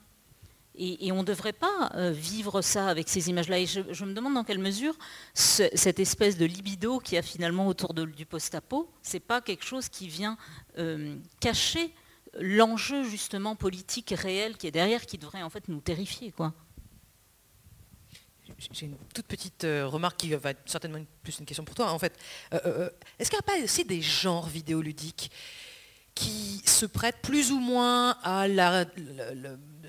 Et, on ne devrait pas euh, vivre ça avec ces images-là. Et je, me demande dans quelle mesure cette espèce de libido qui a finalement autour du post-apo, c'est pas quelque chose qui vient euh, cacher l'enjeu justement politique réel qui est derrière, qui devrait en fait nous terrifier, quoi j'ai une toute petite euh, remarque qui va être certainement plus une question pour toi. En fait, euh, euh, est-ce qu'il n'y a pas aussi des genres vidéoludiques qui se prêtent plus ou moins à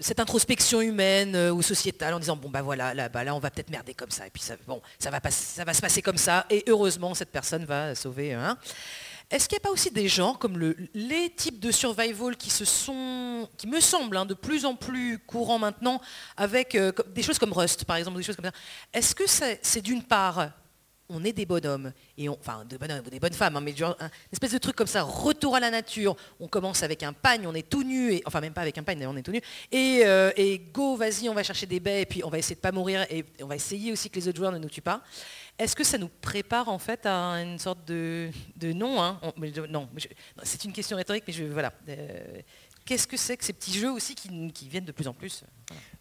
cette introspection humaine ou sociétale en disant bon bah voilà là, bah, là on va peut-être merder comme ça et puis ça, bon va, ça va se passer comme ça et heureusement cette personne va sauver hein. Est-ce qu'il n'y a pas aussi des genres comme les types de survival qui se sont, qui me semblent hein, de plus en plus courants maintenant, avec euh, des choses comme Rust, par exemple, des choses comme ça. Est-ce que c'est d'une part, on est des bonhommes, et enfin des bonhommes des bonnes femmes, hein, mais une espèce de truc comme ça, retour à la nature. On commence avec un pagne, on est tout nu, enfin même pas avec un pagne, on est tout nu, et, euh, et go, vas-y, on va chercher des baies, et puis on va essayer de pas mourir, et on va essayer aussi que les autres joueurs ne nous tuent pas. Est-ce que ça nous prépare en fait à une sorte de, non hein Non, c'est une question rhétorique, mais je, voilà. Euh, qu'est-ce que c'est que ces petits jeux aussi qui, viennent de plus en plus?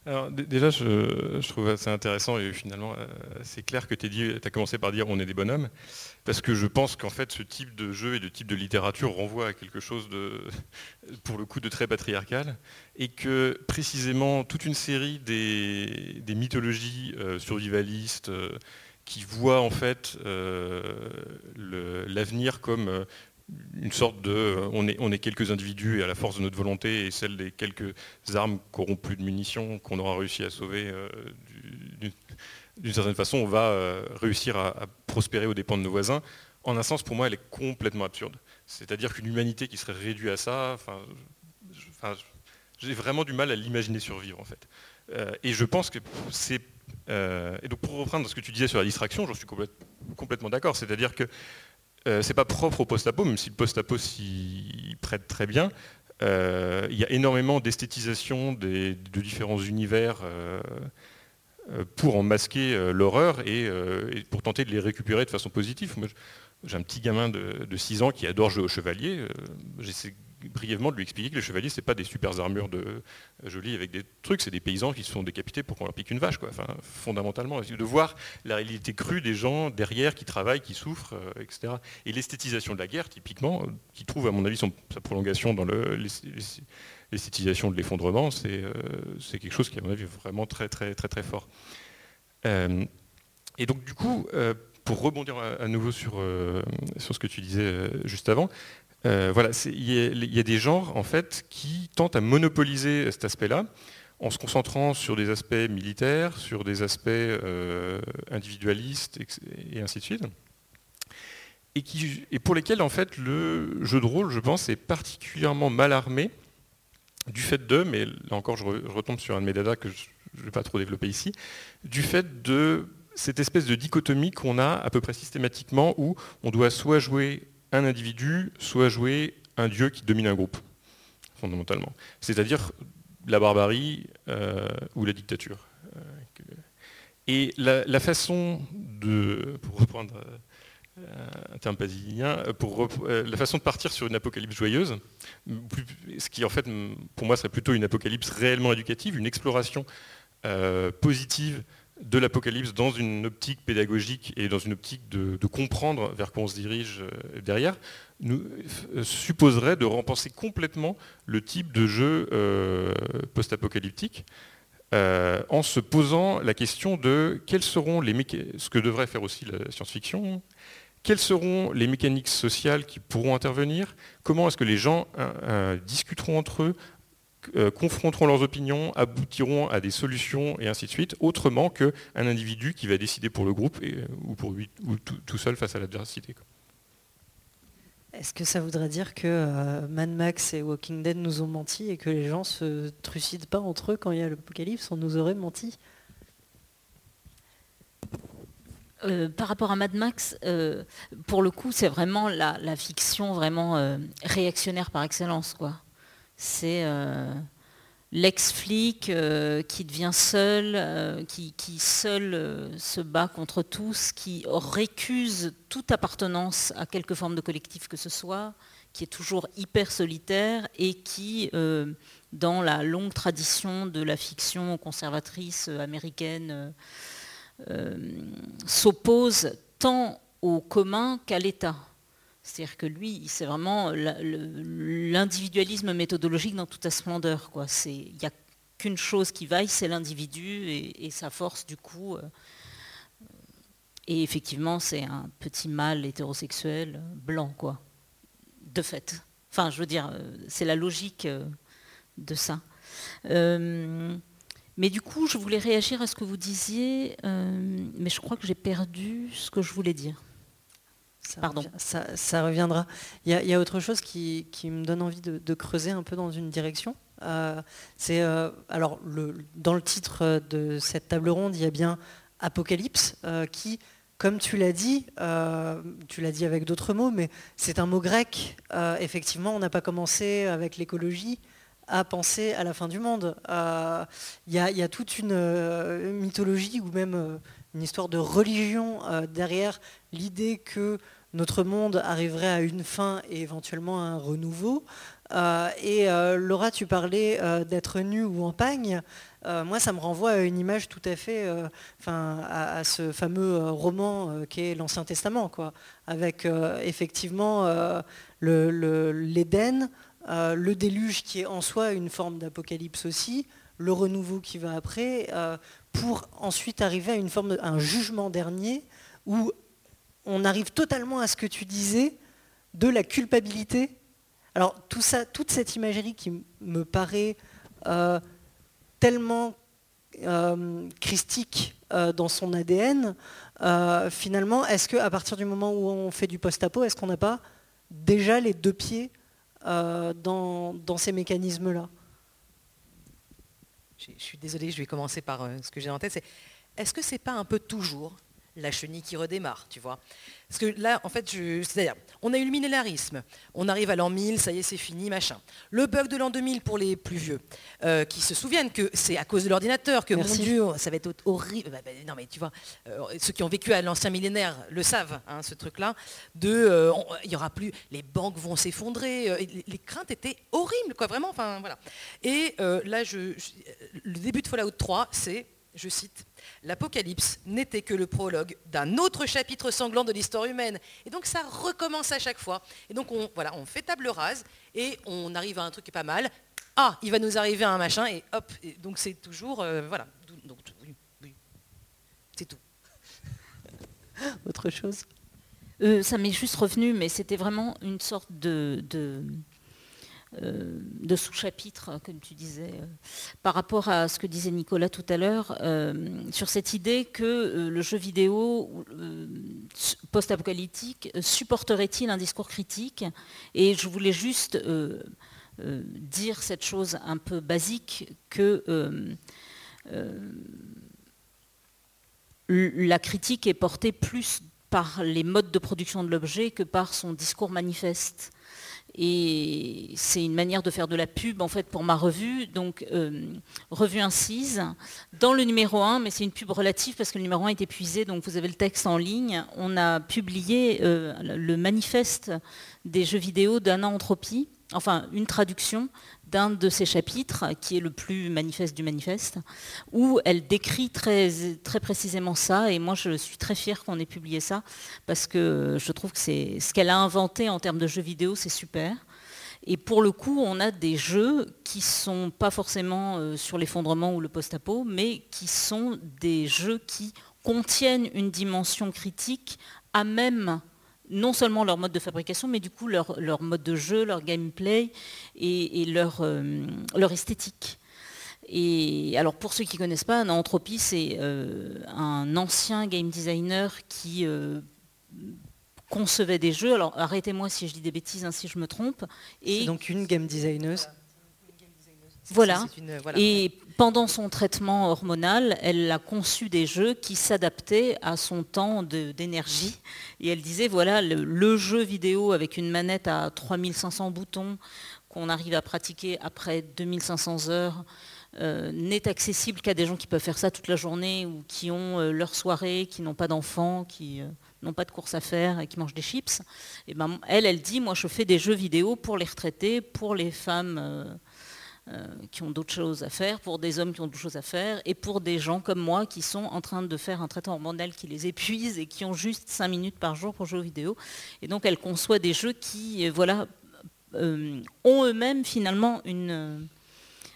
Alors, Déjà, je, trouve assez intéressant et finalement, euh, c'est clair que tu as commencé par dire on est des bonhommes, parce que je pense qu'en fait, ce type de jeu et de type de littérature renvoie à quelque chose de, (laughs) pour le coup, de très patriarcal, et que précisément toute une série des, mythologies euh, survivalistes, euh, qui voient en fait l'avenir comme une sorte de euh, on est, quelques individus et à la force de notre volonté et celle des quelques armes qui n'auront plus de munitions qu'on aura réussi à sauver euh, d'une certaine façon on va euh, réussir à, prospérer aux dépens de nos voisins. En un sens pour moi elle est complètement absurde. C'est à dire qu'une humanité qui serait réduite à ça enfin, j'ai vraiment du mal à l'imaginer survivre en fait. Et je pense que c'est et donc pour reprendre ce que tu disais sur la distraction, j'en suis complètement d'accord. C'est-à-dire que euh, c'est pas propre au post-apo, même si le post-apo s'y prête très bien. Euh, il y a énormément d'esthétisation de différents univers euh, pour en masquer l'horreur et, pour tenter de les récupérer de façon positive. j'ai un petit gamin de, de, 6 ans qui adore jouer au chevalier. Brièvement de lui expliquer que les chevaliers, c'est pas des super armures de euh, jolies avec des trucs, c'est des paysans qui se sont décapités pour qu'on leur pique une vache, quoi. Enfin, fondamentalement, de voir la réalité crue des gens derrière qui travaillent, qui souffrent, euh, etc. Et l'esthétisation de la guerre, typiquement, euh, qui trouve à mon avis son, sa prolongation dans l'esthétisation de l'effondrement, c'est quelque chose qui à mon avis est vraiment très très très très fort. et donc du coup, pour rebondir à, nouveau sur, sur ce que tu disais juste avant, euh, voilà, il y, a des genres en fait qui tentent à monopoliser cet aspect-là en se concentrant sur des aspects militaires, sur des aspects euh, individualistes et ainsi de suite. Et, pour lesquels en fait le jeu de rôle, je pense, est particulièrement mal armé du fait de, mais là encore je, retombe sur un de mes dadas que je ne vais pas trop développer ici, du fait de cette espèce de dichotomie qu'on a à peu près systématiquement où on doit soit jouer un individu, soit jouer un dieu qui domine un groupe, fondamentalement. C'est-à-dire la barbarie euh, ou la dictature. Euh, et la, façon de, pour reprendre euh, un terme pasilien, pour la façon de partir sur une apocalypse joyeuse, ce qui en fait pour moi serait plutôt une apocalypse réellement éducative, une exploration positive de l'apocalypse dans une optique pédagogique et dans une optique de, comprendre vers quoi on se dirige euh, derrière, nous euh, supposerait de repenser complètement le type de jeu euh, post-apocalyptique en se posant la question de quels seront les ce que devrait faire aussi la science-fiction, quelles seront les mécaniques sociales qui pourront intervenir, comment est-ce que les gens discuteront entre eux, euh, confronteront leurs opinions, aboutiront à des solutions et ainsi de suite, autrement qu'un individu qui va décider pour le groupe euh, ou pour lui ou tout, seul face à l'adversité. Est-ce que ça voudrait dire que euh, Mad Max et Walking Dead nous ont menti et que les gens se trucident pas entre eux quand il y a l'apocalypse? On nous aurait menti par rapport à Mad Max, pour le coup, c'est vraiment la, la, fiction vraiment réactionnaire par excellence, quoi. C'est euh, l'ex-flic euh, qui devient seul, euh, qui, seul se bat contre tous, qui récuse toute appartenance à quelque forme de collectif que ce soit, qui est toujours hyper solitaire et qui, dans la longue tradition de la fiction conservatrice américaine, s'oppose tant au commun qu'à l'État. C'est-à-dire que lui, c'est vraiment l'individualisme méthodologique dans toute sa splendeur. Il n'y a qu'une chose qui vaille, c'est l'individu et, sa force du coup. Euh, et effectivement, c'est un petit mâle hétérosexuel blanc, quoi, de fait. Enfin, je veux dire, euh, c'est la logique euh, de ça. mais du coup, je voulais réagir à ce que vous disiez, mais je crois que j'ai perdu ce que je voulais dire. Ça Pardon. ça, reviendra. Il y, a, autre chose qui, me donne envie de, creuser un peu dans une direction. Euh, c'est euh, alors dans le titre de cette table ronde, il y a bien Apocalypse euh, qui, comme tu l'as dit, tu l'as dit avec d'autres mots, mais c'est un mot grec. effectivement, on n'a pas commencé avec l'écologie à penser à la fin du monde. Il y, y, a toute une mythologie ou même une histoire de religion derrière l'idée que notre monde arriverait à une fin et éventuellement à un renouveau. et Laura, tu parlais d'être nu ou en pagne. moi, ça me renvoie à une image tout à fait, enfin, à, ce fameux roman qui est l'Ancien Testament, quoi, avec effectivement l'Éden, le déluge qui est en soi une forme d'apocalypse aussi, le renouveau qui va après, euh, pour ensuite arriver à une forme, un jugement dernier où on arrive totalement à ce que tu disais de la culpabilité. Alors tout ça, toute cette imagerie qui me paraît euh, tellement euh, christique dans son ADN, finalement, est-ce qu'à partir du moment où on fait du post-apo, est-ce qu'on n'a pas déjà les deux pieds dans ces mécanismes-là? Je suis désolée, je vais commencer par euh, ce que j'ai en tête, est-ce que c'est pas un peu toujours la chenille qui redémarre, tu vois Parce que là, en fait, c'est-à-dire, on a eu le millénarisme, on arrive à l'an 1000, ça y est, c'est fini, machin. Le bug de l'an 2000 pour les plus vieux, euh, qui se souviennent que c'est à cause de l'ordinateur que, mon Dieu, ça va être horrible. Bah, bah, non, mais tu vois, euh, ceux qui ont vécu à l'ancien millénaire le savent, hein, ce truc-là, de, il y aura plus, les banques vont s'effondrer, les, craintes étaient horribles, quoi, vraiment, enfin, voilà. Et là, je, le début de Fallout 3, c'est, je cite, L'Apocalypse n'était que le prologue d'un autre chapitre sanglant de l'histoire humaine. Et donc ça recommence à chaque fois. Et donc on, voilà, on fait table rase et on arrive à un truc pas mal. Ah, il va nous arriver un machin et hop. donc c'est toujours, euh, voilà. Donc, C'est tout. Autre chose? Euh, Ça m'est juste revenu, mais c'était vraiment une sorte de de sous-chapitres, comme tu disais, euh, par rapport à ce que disait Nicolas tout à l'heure, euh, sur cette idée que le jeu vidéo post-apocalyptique supporterait-il un discours critique? Et je voulais juste dire cette chose un peu basique que la critique est portée plus par les modes de production de l'objet que par son discours manifeste. Et c'est une manière de faire de la pub en fait pour ma revue, donc euh, revue incise, dans le numéro 1, mais c'est une pub relative parce que le numéro 1 est épuisé, donc vous avez le texte en ligne. On a publié euh, le manifeste des jeux vidéo d'Anna Entropie, enfin une traduction d'un de ces chapitres, qui est le plus manifeste du manifeste, où elle décrit très, précisément ça, et moi je suis très fière qu'on ait publié ça, parce que je trouve que c'est ce qu'elle a inventé en termes de jeux vidéo, c'est super. Et pour le coup, on a des jeux qui sont pas forcément euh, sur l'effondrement ou le post-apo, mais qui sont des jeux qui contiennent une dimension critique à même non seulement leur mode de fabrication, mais du coup leur, mode de jeu, leur gameplay et, leur, euh, leur, esthétique. Et alors pour ceux qui ne connaissent pas, Entropie, c'est euh, un ancien game designer qui euh, concevait des jeux. Alors arrêtez-moi si je dis des bêtises, hein, si je me trompe. Et donc une game designer. Voilà. Et pendant son traitement hormonal, elle a conçu des jeux qui s'adaptaient à son temps d'énergie. Et elle disait, voilà, le, jeu vidéo avec une manette à 3500 boutons qu'on arrive à pratiquer après 2500 heures euh, n'est accessible qu'à des gens qui peuvent faire ça toute la journée ou qui ont euh, leur soirée, qui n'ont pas d'enfants, qui euh, n'ont pas de course à faire et qui mangent des chips. Et ben, elle, elle dit, moi je fais des jeux vidéo pour les retraités, pour les femmes qui ont d'autres choses à faire, pour des hommes qui ont d'autres choses à faire, et pour des gens comme moi qui sont en train de faire un traitement hormonal qui les épuise et qui ont juste 5 minutes par jour pour jouer aux vidéos. Et donc elle conçoit des jeux qui, euh, voilà, euh, ont eux-mêmes finalement une,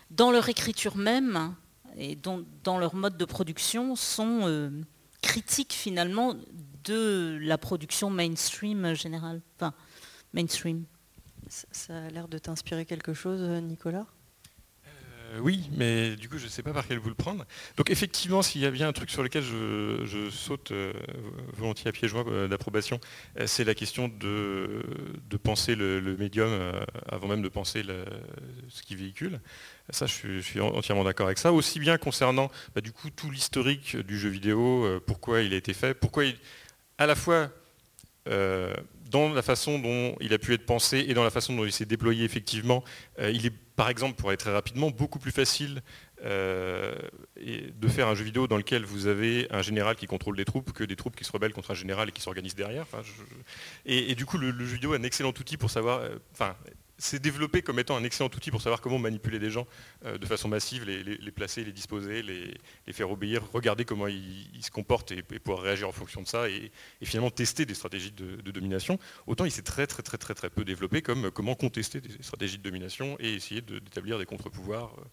dans leur écriture même et dans, leur mode de production, sont critiques finalement de la production mainstream générale. Enfin, mainstream. Ça a l'air de t'inspirer quelque chose, Nicolas? euh, oui, mais du coup, je ne sais pas par quel vous le prendre. Donc effectivement, s'il y a bien un truc sur lequel je, saute euh, volontiers à pieds joints euh, d'approbation, c'est la question de, penser le, médium avant même de penser ce qui véhicule. Ça, je suis, entièrement d'accord avec ça. Aussi bien concernant bah, du coup tout l'historique du jeu vidéo, pourquoi il a été fait, pourquoi il, à la fois dans la façon dont il a pu être pensé et dans la façon dont il s'est déployé effectivement, il est par exemple, pour aller très rapidement, beaucoup plus facile euh, de faire un jeu vidéo dans lequel vous avez un général qui contrôle des troupes que des troupes qui se rebellent contre un général et qui s'organisent derrière. et, du coup, le, jeu vidéo est un excellent outil pour savoir, euh, c'est développé comme étant un excellent outil pour savoir comment manipuler des gens euh, de façon massive, les, placer, les disposer, les, faire obéir, regarder comment ils, se comportent et, pouvoir réagir en fonction de ça et, finalement tester des stratégies de, domination. Autant il s'est très très très très très peu développé comme comment contester des stratégies de domination et essayer d'établir des contre-pouvoirs, euh,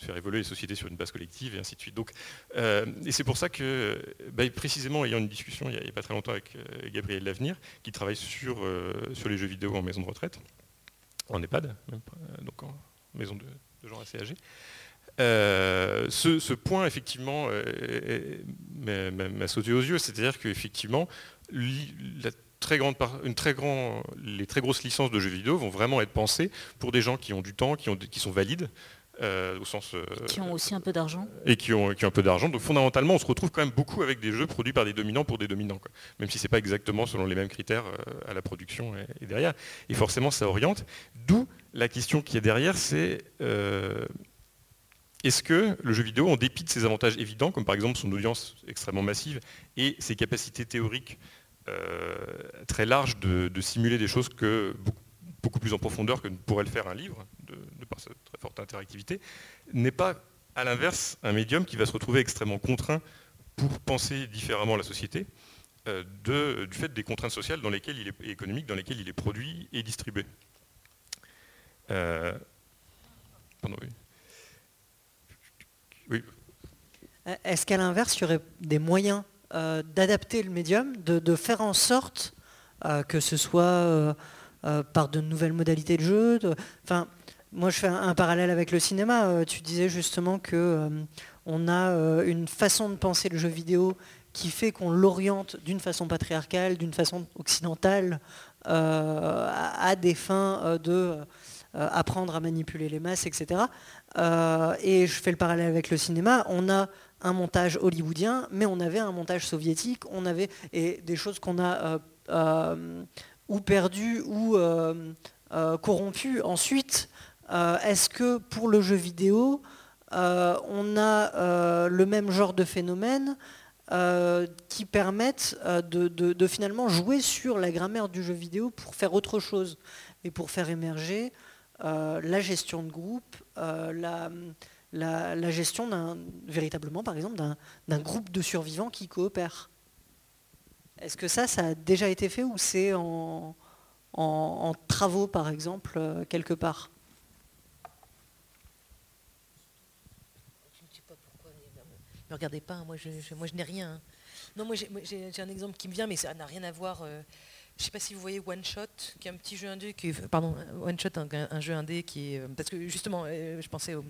de faire évoluer les sociétés sur une base collective et ainsi de suite. Donc, euh, et c'est pour ça que, bah, précisément, ayant une discussion il n'y a, pas très longtemps avec Gabriel Lavenir, qui travaille sur, sur les jeux vidéo en maison de retraite, en EHPAD, euh, donc en maison de, gens assez âgés. Euh, ce, point, effectivement, euh, m'a sauté aux yeux, c'est-à-dire qu'effectivement, les très grosses licences de jeux vidéo vont vraiment être pensées pour des gens qui ont du temps, qui sont valides, euh, au sens, euh, qui ont aussi un peu d'argent. Et qui ont, qui ont un peu d'argent. Donc fondamentalement, on se retrouve quand même beaucoup avec des jeux produits par des dominants pour des dominants. Même si ce n'est pas exactement selon les mêmes critères euh, à la production et, derrière. Et forcément, ça oriente. D'où la question qui est derrière, c'est est-ce que le jeu vidéo, en dépit de ses avantages évidents, comme par exemple son audience extrêmement massive et ses capacités théoriques très larges de, de, simuler des choses que beaucoup beaucoup plus en profondeur que ne pourrait le faire un livre, de, par sa très interactivité, n'est pas à l'inverse un médium qui va se retrouver extrêmement contraint pour penser différemment la société euh, du fait des contraintes sociales dans lesquelles il est, et économiques dans lesquelles il est produit et distribué. Euh, Est-ce qu'à l'inverse, il y aurait des moyens euh, d'adapter le médium, de, faire en sorte que ce soit euh, par de nouvelles modalités de jeu. Moi, je fais un, parallèle avec le cinéma. Euh, tu disais justement que euh, on a une façon de penser le jeu vidéo qui fait qu'on l'oriente d'une façon patriarcale, d'une façon occidentale, à, des fins de apprendre à manipuler les masses, etc. et je fais le parallèle avec le cinéma. On a un montage hollywoodien, mais on avait un montage soviétique, on avait et des choses qu'on a ou perdu ou euh, euh, corrompu. Ensuite, euh, est-ce que pour le jeu vidéo, on a le même genre de phénomène qui permettent de, finalement jouer sur la grammaire du jeu vidéo pour faire autre chose et pour faire émerger la gestion de groupe, la, gestion d'un véritablement par exemple d'un groupe de survivants qui coopèrent. Est-ce que ça, ça a déjà été fait ou c'est en, travaux, par exemple, euh, quelque part Je ne sais pas pourquoi. Ne me regardez pas, hein, moi je, n'ai rien. Hein. Non, moi j'ai un exemple qui me vient, mais ça n'a rien à voir. Euh, je ne sais pas si vous voyez One Shot, qui est un petit jeu indé, qui pardon, One Shot, un, jeu indé qui est, euh, parce que justement, je pensais à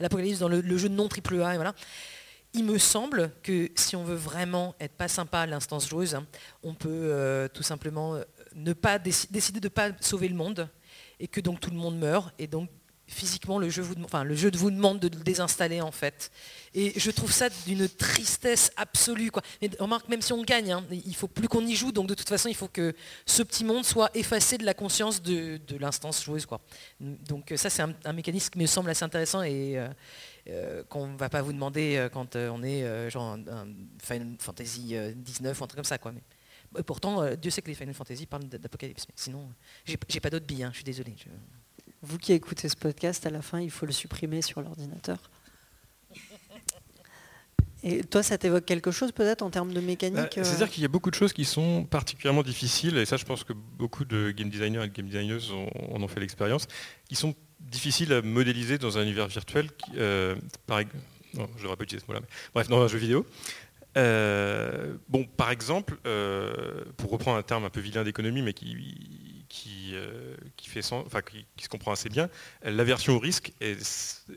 l'Apocalypse dans le, le, jeu non triple A, voilà il me semble que si on veut vraiment être pas sympa à l'instance joueuse, hein, on peut euh, tout simplement euh, ne pas décider de ne pas sauver le monde et que donc tout le monde meurt et donc physiquement le jeu vous, demande de le désinstaller en fait. Et je trouve ça d'une tristesse absolue. Quoi. Mais remarque, même si on gagne, hein, il faut plus qu'on y joue, donc de toute façon il faut que ce petit monde soit effacé de la conscience de, l'instance joueuse. Quoi. Donc ça c'est un, mécanisme qui me semble assez intéressant et, euh, euh, qu'on ne va pas vous demander euh, quand on est genre un, Final Fantasy 19 ou un truc comme ça. Quoi. Mais, pourtant, Dieu sait que les Final Fantasy parlent d'apocalypse. Sinon, j'ai pas d'autres billes, hein, je suis désolé. Vous qui écoutez ce podcast, à la fin, il faut le supprimer sur l'ordinateur. Et toi, ça t'évoque quelque chose peut-être en termes de mécanique bah, C'est-à-dire qu'il y a beaucoup de choses qui sont particulièrement difficiles, et ça je pense que beaucoup de game designers et de game designers en ont fait l'expérience, qui sont difficile à modéliser dans un univers virtuel. Euh, par, non, je devrais pas utiliser ce mot-là, mais bref, dans un jeu vidéo. Euh, bon, par exemple, euh, pour reprendre un terme un peu vilain d'économie, mais qui, qui, qui, se comprend assez bien, l'aversion au risque est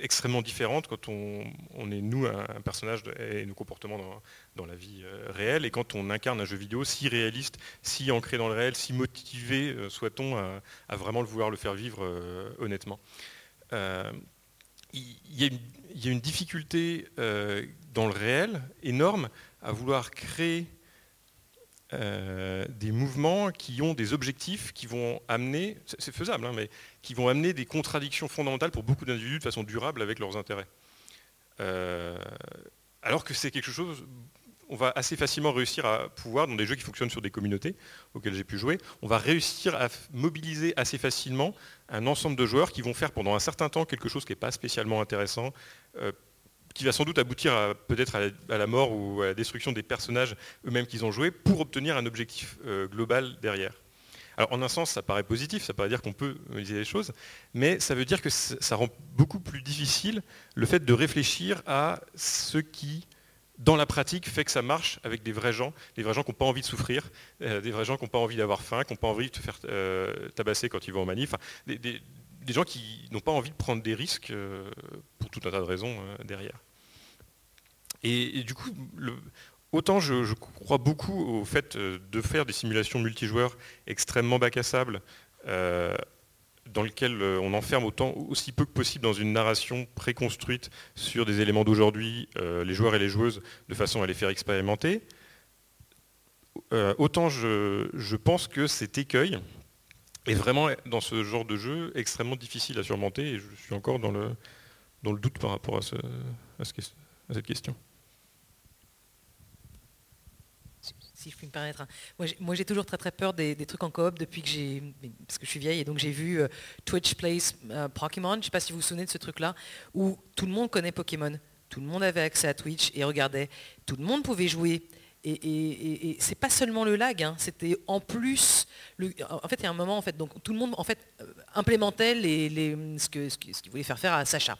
extrêmement différente quand on, est nous un, personnage et nos comportements dans, la vie réelle, et quand on incarne un jeu vidéo si réaliste, si ancré dans le réel, si motivé soit-on à, vraiment le vouloir le faire vivre honnêtement. il y, a une difficulté dans le réel énorme à vouloir créer euh, des mouvements qui ont des objectifs qui vont amener, c'est faisable, hein, mais qui vont amener des contradictions fondamentales pour beaucoup d'individus de façon durable avec leurs intérêts. Euh, alors que c'est quelque chose on va assez facilement réussir à pouvoir, dans des jeux qui fonctionnent sur des communautés auxquelles j'ai pu jouer, on va réussir à mobiliser assez facilement un ensemble de joueurs qui vont faire pendant un certain temps quelque chose qui n'est pas spécialement intéressant, euh, qui va sans doute aboutir peut-être à, la mort ou à la destruction des personnages eux-mêmes qu'ils ont joués pour obtenir un objectif euh, global derrière. Alors en un sens, ça paraît positif, ça paraît dire qu'on peut modéliser les choses, mais ça veut dire que ça rend beaucoup plus difficile le fait de réfléchir à ce qui dans la pratique, fait que ça marche avec des vrais gens, des vrais gens qui n'ont pas envie de souffrir, euh, des vrais gens qui n'ont pas envie d'avoir faim, qui n'ont pas envie de se faire euh, tabasser quand ils vont en manif, des, gens qui n'ont pas envie de prendre des risques pour tout un tas de raisons derrière. Et, du coup, autant je, crois beaucoup au fait de faire des simulations multijoueurs extrêmement bac à sable, dans lequel euh, on enferme autant, aussi peu que possible dans une narration préconstruite sur des éléments d'aujourd'hui, euh, les joueurs et les joueuses, de façon à les faire expérimenter. Euh, autant je, pense que cet écueil est vraiment, dans ce genre de jeu, extrêmement difficile à surmonter, et je suis encore dans le doute par rapport à cette question. Si je puis me permettre. Hein. Moi, j'ai toujours très très peur des, trucs en coop depuis que j'ai, parce que je suis vieille et donc j'ai vu euh, Twitch Plays euh, Pokémon. Je ne sais pas si vous vous souvenez de ce truc-là où tout le monde connaît Pokémon, tout le monde avait accès à Twitch et regardait, tout le monde pouvait jouer. Et, c'est pas seulement le lag, hein. c'était en plus, en fait il y a un moment en fait, donc tout le monde en fait euh, implémentait les, ce qu'il voulait faire faire à Sacha.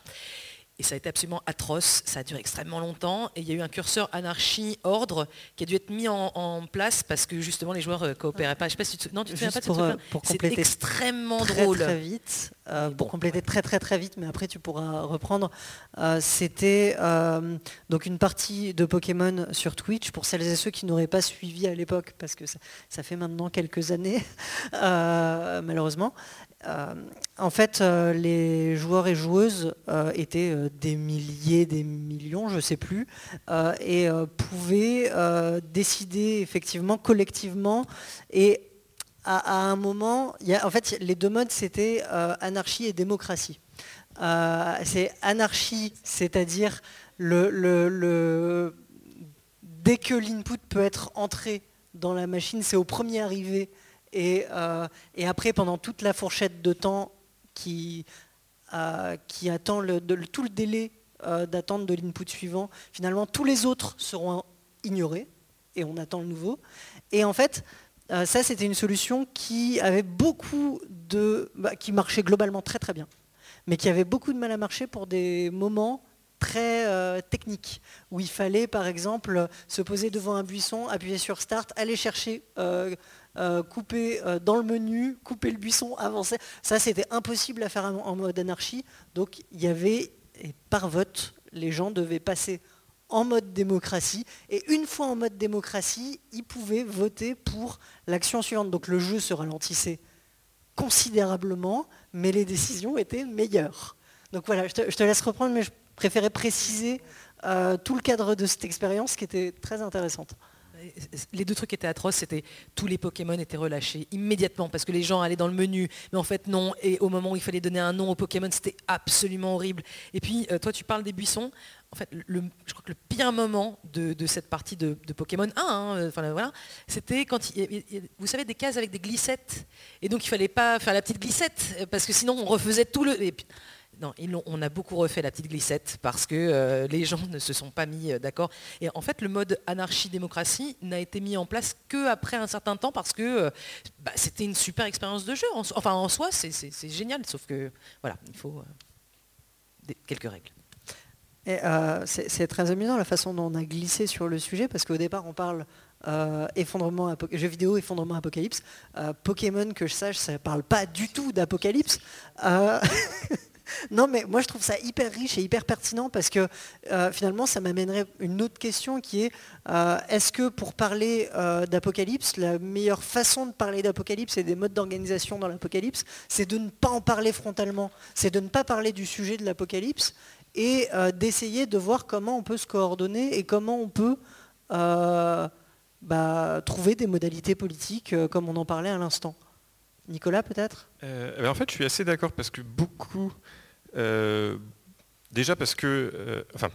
Et ça a été absolument atroce, ça a duré extrêmement longtemps, et il y a eu un curseur anarchie-ordre qui a dû être mis en, place parce que justement les joueurs ne euh, coopéraient pas. Je sais pas si tu, non, tu te souviens pas de pour, euh, pour compléter extrêmement très, drôle. Très vite, euh, pour compléter très très très vite, mais après tu pourras reprendre. C'était donc une partie de Pokémon sur Twitch pour celles et ceux qui n'auraient pas suivi à l'époque, parce que ça, ça, fait maintenant quelques années, (laughs) malheureusement. En fait, les joueurs et joueuses étaient des milliers, des millions, je ne sais plus, et pouvaient décider effectivement collectivement et à, un moment, en fait, les deux modes, c'était anarchie et démocratie. c'est anarchie, c'est-à-dire le, dès que l'input peut être entré dans la machine, c'est au premier arrivé euh, et, après, pendant toute la fourchette de temps qui, euh, qui attend tout le délai euh, d'attente de l'input suivant, finalement, tous les autres seront ignorés et on attend le nouveau. Et en fait, ça, c'était une solution qui avait beaucoup de, bah, qui marchait globalement très très bien, mais qui avait beaucoup de mal à marcher pour des moments très techniques, où il fallait par exemple se poser devant un buisson, appuyer sur Start, aller chercher euh, couper euh, dans le menu, couper le buisson, avancer. Ça, c'était impossible à faire en mode anarchie. Donc, il y avait, par vote, les gens devaient passer en mode démocratie. Et une fois en mode démocratie, ils pouvaient voter pour l'action suivante. Donc, le jeu se ralentissait considérablement, mais les décisions étaient meilleures. Donc voilà, je te, laisse reprendre, mais je préférais préciser euh, tout le cadre de cette expérience qui était très intéressante les deux trucs étaient atroces, c'était tous les Pokémon étaient relâchés immédiatement parce que les gens allaient dans le menu, mais en fait non. Et au moment où il fallait donner un nom au Pokémon, c'était absolument horrible. Et puis, euh, toi, tu parles des buissons. En fait, je crois que le pire moment de, cette partie de, Pokémon 1, hein, euh, c'était quand vous savez des cases avec des glissettes, et donc il fallait pas faire la petite glissette parce que sinon on refaisait tout le. Non, on a beaucoup refait la petite glissette parce que euh, les gens ne se sont pas mis euh, d'accord. Et en fait, le mode anarchie-démocratie n'a été mis en place qu'après un certain temps parce que euh, bah, c'était une super expérience de jeu. enfin, en soi, c'est génial, sauf que voilà, il faut quelques règles. c'est très amusant la façon dont on a glissé sur le sujet parce qu'au départ, on parle effondrement, jeux vidéo, effondrement apocalypse. Pokémon, que je sache, ça ne parle pas du tout d'apocalypse. (laughs) non, mais moi je trouve ça hyper riche et hyper pertinent parce que euh, finalement ça m'amènerait une autre question qui est euh, est-ce que pour parler euh, d'apocalypse, la meilleure façon de parler d'apocalypse et des modes d'organisation dans l'apocalypse, c'est de ne pas en parler frontalement, c'est de ne pas parler du sujet de l'apocalypse et d'essayer de voir comment on peut se coordonner et comment on peut bah, trouver des modalités politiques comme on en parlait à l'instant. Nicolas, peut-être? En fait, je suis assez d'accord parce que beaucoup. Euh, déjà parce que. Euh, enfin,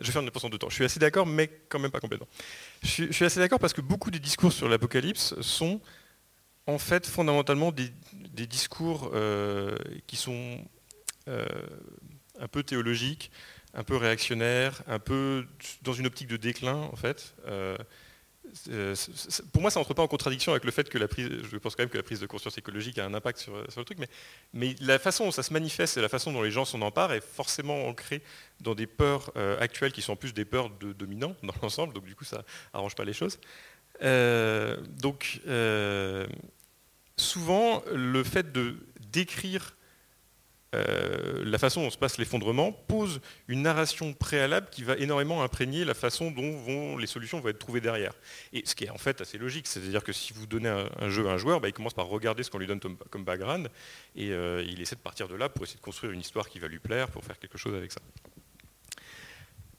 je vais faire une deux temps. Je suis assez d'accord, mais quand même pas complètement. Je suis, assez d'accord parce que beaucoup des discours sur l'apocalypse sont en fait fondamentalement des, discours euh, qui sont euh, un peu théologiques, un peu réactionnaires, un peu dans une optique de déclin en fait. Euh, pour moi, ça n'entre pas en contradiction avec le fait que la prise, je pense quand même que la prise de conscience écologique a un impact sur, le truc, mais, mais, la façon dont ça se manifeste et la façon dont les gens s'en emparent est forcément ancrée dans des peurs euh, actuelles qui sont en plus des peurs de dominants dans (laughs) l'ensemble, donc du coup ça arrange pas les choses. Euh, donc souvent, le fait de décrire euh, la façon dont se passe l'effondrement pose une narration préalable qui va énormément imprégner la façon dont les solutions vont être trouvées derrière. Et ce qui est en fait assez logique, c'est-à-dire que si vous donnez un, jeu à un joueur, bah, il commence par regarder ce qu'on lui donne comme, background, et euh, il essaie de partir de là pour essayer de construire une histoire qui va lui plaire, pour faire quelque chose avec ça.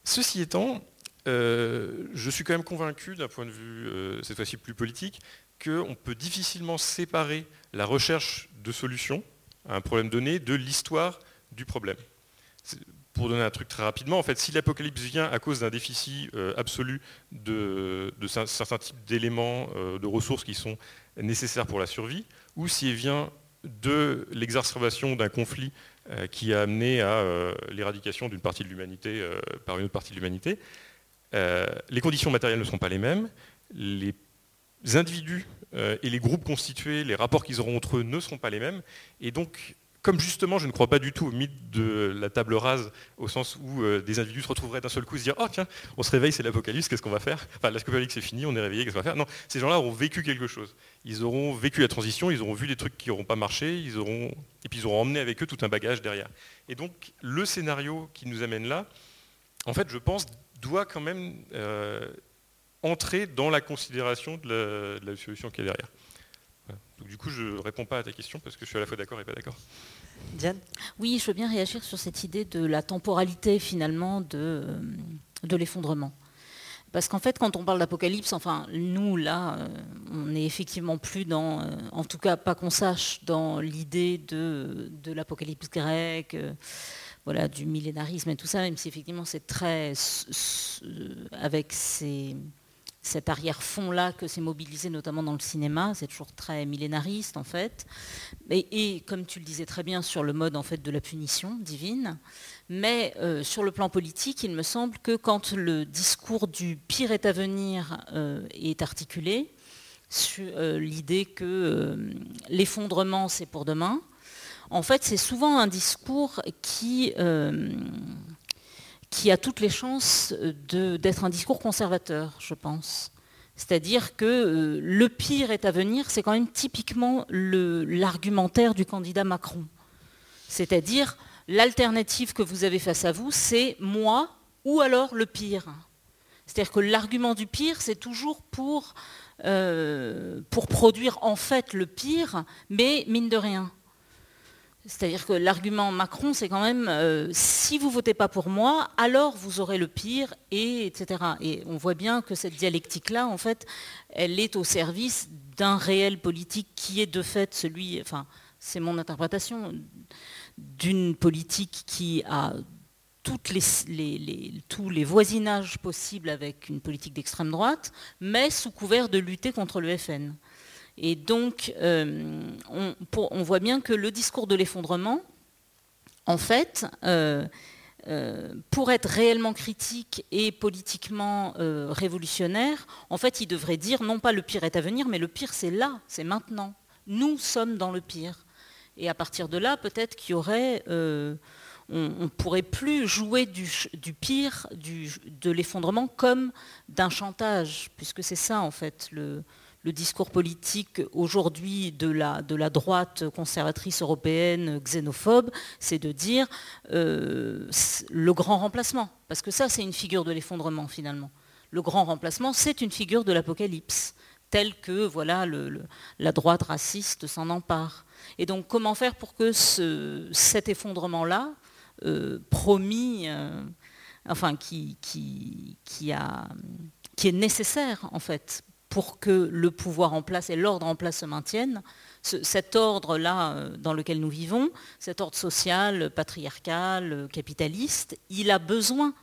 Ceci étant, euh, je suis quand même convaincu, d'un point de vue cette fois-ci plus politique, qu'on peut difficilement séparer la recherche de solutions un problème donné de l'histoire du problème. Pour donner un truc très rapidement, en fait, si l'apocalypse vient à cause d'un déficit euh, absolu de, certains types d'éléments, euh, de ressources qui sont nécessaires pour la survie, ou s'il vient de l'exacerbation d'un conflit euh, qui a amené à l'éradication d'une partie de l'humanité par une autre partie de l'humanité, les conditions matérielles ne seront pas les mêmes, les individus et les groupes constitués, les rapports qu'ils auront entre eux ne seront pas les mêmes. Et donc, comme justement, je ne crois pas du tout au mythe de la table rase, au sens où euh, des individus se retrouveraient d'un seul coup et se dire Oh tiens, on se réveille, c'est l'apocalypse, qu'est-ce qu'on va faire? Enfin, l'apocalypse c'est fini, on est réveillé, qu'est-ce qu'on va faire? Non, ces gens-là auront vécu quelque chose. Ils auront vécu la transition, ils auront vu des trucs qui n'auront pas marché, ils auront... et puis ils auront emmené avec eux tout un bagage derrière. Et donc, le scénario qui nous amène là, en fait, je pense, doit quand même euh, entrer dans la considération de la, solution qui est derrière. Donc, du coup, je ne réponds pas à ta question parce que je suis à la fois d'accord et pas d'accord. Diane Oui, je veux bien réagir sur cette idée de la temporalité finalement de, euh, de l'effondrement. Parce qu'en fait, quand on parle d'apocalypse, enfin, nous, là, euh, on n'est effectivement plus dans, euh, en tout cas pas qu'on sache, dans l'idée de, de l'apocalypse grecque, voilà, du millénarisme et tout ça, même si effectivement c'est très, avec ces, cet arrière-fond-là que c'est mobilisé notamment dans le cinéma, c'est toujours très millénariste en fait, et, comme tu le disais très bien sur le mode en fait de la punition divine, mais euh, sur le plan politique, il me semble que quand le discours du pire est à venir euh, est articulé, sur euh, l'idée que l'effondrement c'est pour demain, en fait c'est souvent un discours qui qui a toutes les chances d'être un discours conservateur, je pense. C'est-à-dire que euh, le pire est à venir, c'est quand même typiquement l'argumentaire du candidat Macron. C'est-à-dire, l'alternative que vous avez face à vous, c'est moi ou alors le pire. C'est-à-dire que l'argument du pire, c'est toujours pour, euh, pour produire en fait le pire, mais mine de rien. C'est-à-dire que l'argument Macron, c'est quand même euh, si vous votez pas pour moi, alors vous aurez le pire, et etc. Et on voit bien que cette dialectique-là, en fait, elle est au service d'un réel politique qui est de fait celui, enfin, c'est mon interprétation, d'une politique qui a tous les voisinages possibles avec une politique d'extrême droite, mais sous couvert de lutter contre le FN. Et donc, euh, on, voit bien que le discours de l'effondrement, en fait, euh, euh, pour être réellement critique et politiquement révolutionnaire, en fait, il devrait dire non pas le pire est à venir, mais le pire c'est là, c'est maintenant. Nous sommes dans le pire. Et à partir de là, peut-être qu'il y aurait on ne pourrait plus jouer du, pire, de l'effondrement comme d'un chantage, puisque c'est ça en fait le, le discours politique aujourd'hui de la, droite conservatrice européenne xénophobe, c'est de dire euh, le grand remplacement. Parce que ça, c'est une figure de l'effondrement finalement. Le grand remplacement, c'est une figure de l'apocalypse, telle que voilà, la droite raciste s'en empare. Et donc, comment faire pour que cet effondrement-là, euh, promis, euh, enfin, qui est nécessaire en fait pour que le pouvoir en place et l'ordre en place se maintiennent. cet ordre-là euh, dans lequel nous vivons, cet ordre social, patriarcal, capitaliste, il a besoin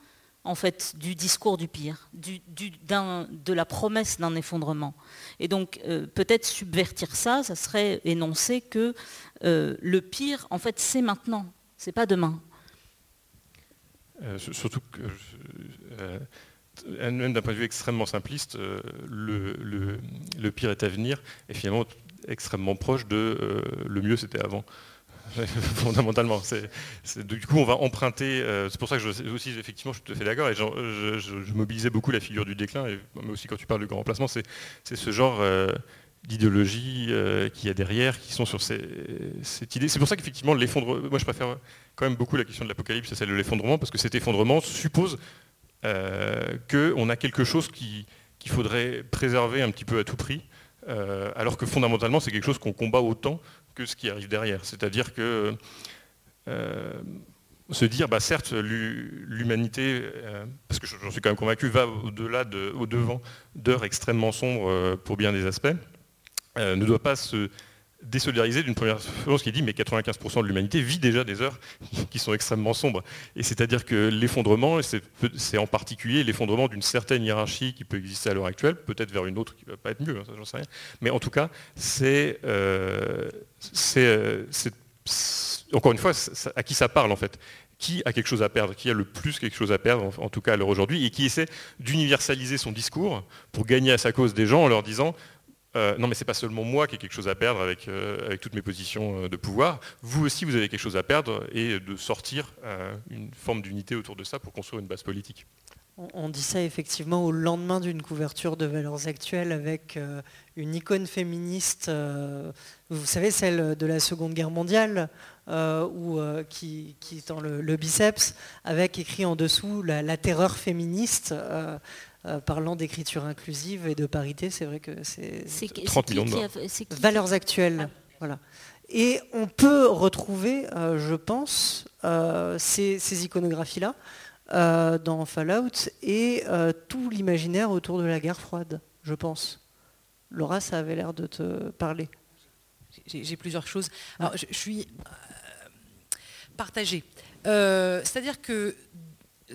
en fait du discours du pire, de la promesse d'un effondrement. Et donc euh, peut-être subvertir ça, ça serait énoncer que euh, le pire, en fait, c'est maintenant, c'est pas demain. surtout que même d'un point de vue extrêmement simpliste, le, le, pire est à venir et finalement extrêmement proche de le mieux c'était avant. (laughs) fondamentalement. du coup, on va emprunter. Euh, c'est pour ça que je, aussi, effectivement, je suis tout à fait d'accord. Et je, mobilisais beaucoup la figure du déclin. Mais aussi, quand tu parles du grand remplacement, c'est, ce genre euh, d'idéologie euh, qu'il y a derrière, qui sont sur cette idée. C'est pour ça qu'effectivement, l'effondrement. Moi, je préfère quand même beaucoup la question de l'apocalypse à celle de l'effondrement, parce que cet effondrement suppose qu'on a quelque chose qu'il faudrait préserver un petit peu à tout prix. alors que fondamentalement, c'est quelque chose qu'on combat autant ce qui arrive derrière. C'est-à-dire que euh, se dire, bah, certes, l'humanité, euh, parce que j'en suis quand même convaincu, va au-delà, de, au-devant d'heures extrêmement sombres euh, pour bien des aspects, ne doit pas se désolidariser d'une première chose qui dit mais 95% de l'humanité vit déjà des heures (laughs) qui sont extrêmement sombres. Et c'est-à-dire que l'effondrement, c'est en particulier l'effondrement d'une certaine hiérarchie qui peut exister à l'heure actuelle, peut-être vers une autre qui ne va pas être mieux, hein, j'en sais rien. Mais en tout cas, c'est euh, euh, encore une fois à qui ça parle en fait? Qui a quelque chose à perdre, qui a le plus quelque chose à perdre, en, tout cas à l'heure aujourd'hui, et qui essaie d'universaliser son discours pour gagner à sa cause des gens en leur disant euh, non mais c'est pas seulement moi qui ai quelque chose à perdre avec, euh, toutes mes positions euh, de pouvoir, vous aussi vous avez quelque chose à perdre et de sortir une forme d'unité autour de ça pour construire une base politique. On dit ça effectivement au lendemain d'une couverture de Valeurs Actuelles avec une icône féministe, vous savez, celle de la Seconde Guerre mondiale, qui, qui, est dans le, biceps, avec écrit en dessous la terreur féministe. Euh, parlant d'écriture inclusive et de parité, c'est vrai que c'est 30 millions de Valeurs actuelles. Ah. Voilà. Et on peut retrouver, euh, je pense, euh, ces, iconographies-là dans Fallout et tout l'imaginaire autour de la guerre froide, je pense. Laura, ça avait l'air de te parler. J'ai plusieurs choses. Alors, je, je suis partagée. C'est-à-dire que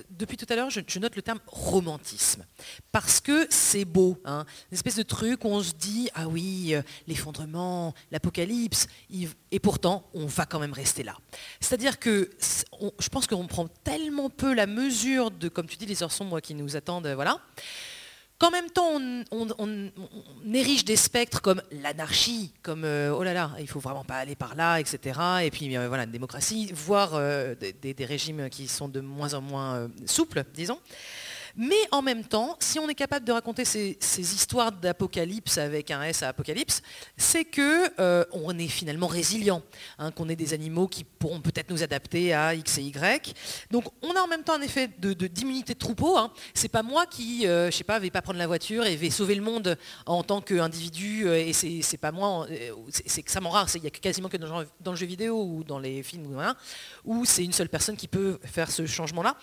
depuis tout à l'heure, je, note le terme romantisme. Parce que c'est beau, hein, une espèce de truc où on se dit, ah oui, euh, l'effondrement, l'apocalypse, et pourtant, on va quand même rester là. C'est-à-dire que je pense qu'on prend tellement peu la mesure de, comme tu dis, les heures sombres qui nous attendent, voilà qu'en même temps on, érige des spectres comme l'anarchie, comme euh, oh là là, il faut vraiment pas aller par là, etc. Et puis euh, voilà, une démocratie, voire euh, des, régimes qui sont de moins en moins souples, disons. Mais en même temps, si on est capable de raconter ces, histoires d'apocalypse avec un S à apocalypse, c'est que euh, on est finalement résilient, hein, qu'on est des animaux qui pourront peut-être nous adapter à X et Y. Donc on a en même temps un effet d'immunité de, troupeau. Hein. C'est pas moi qui, euh, je sais pas, vais pas prendre la voiture et vais sauver le monde en tant qu'individu. Euh, et c'est pas moi, c'est extrêmement rare. Il y a quasiment que dans, le jeu vidéo ou dans les films où c'est une seule personne qui peut faire ce changement-là.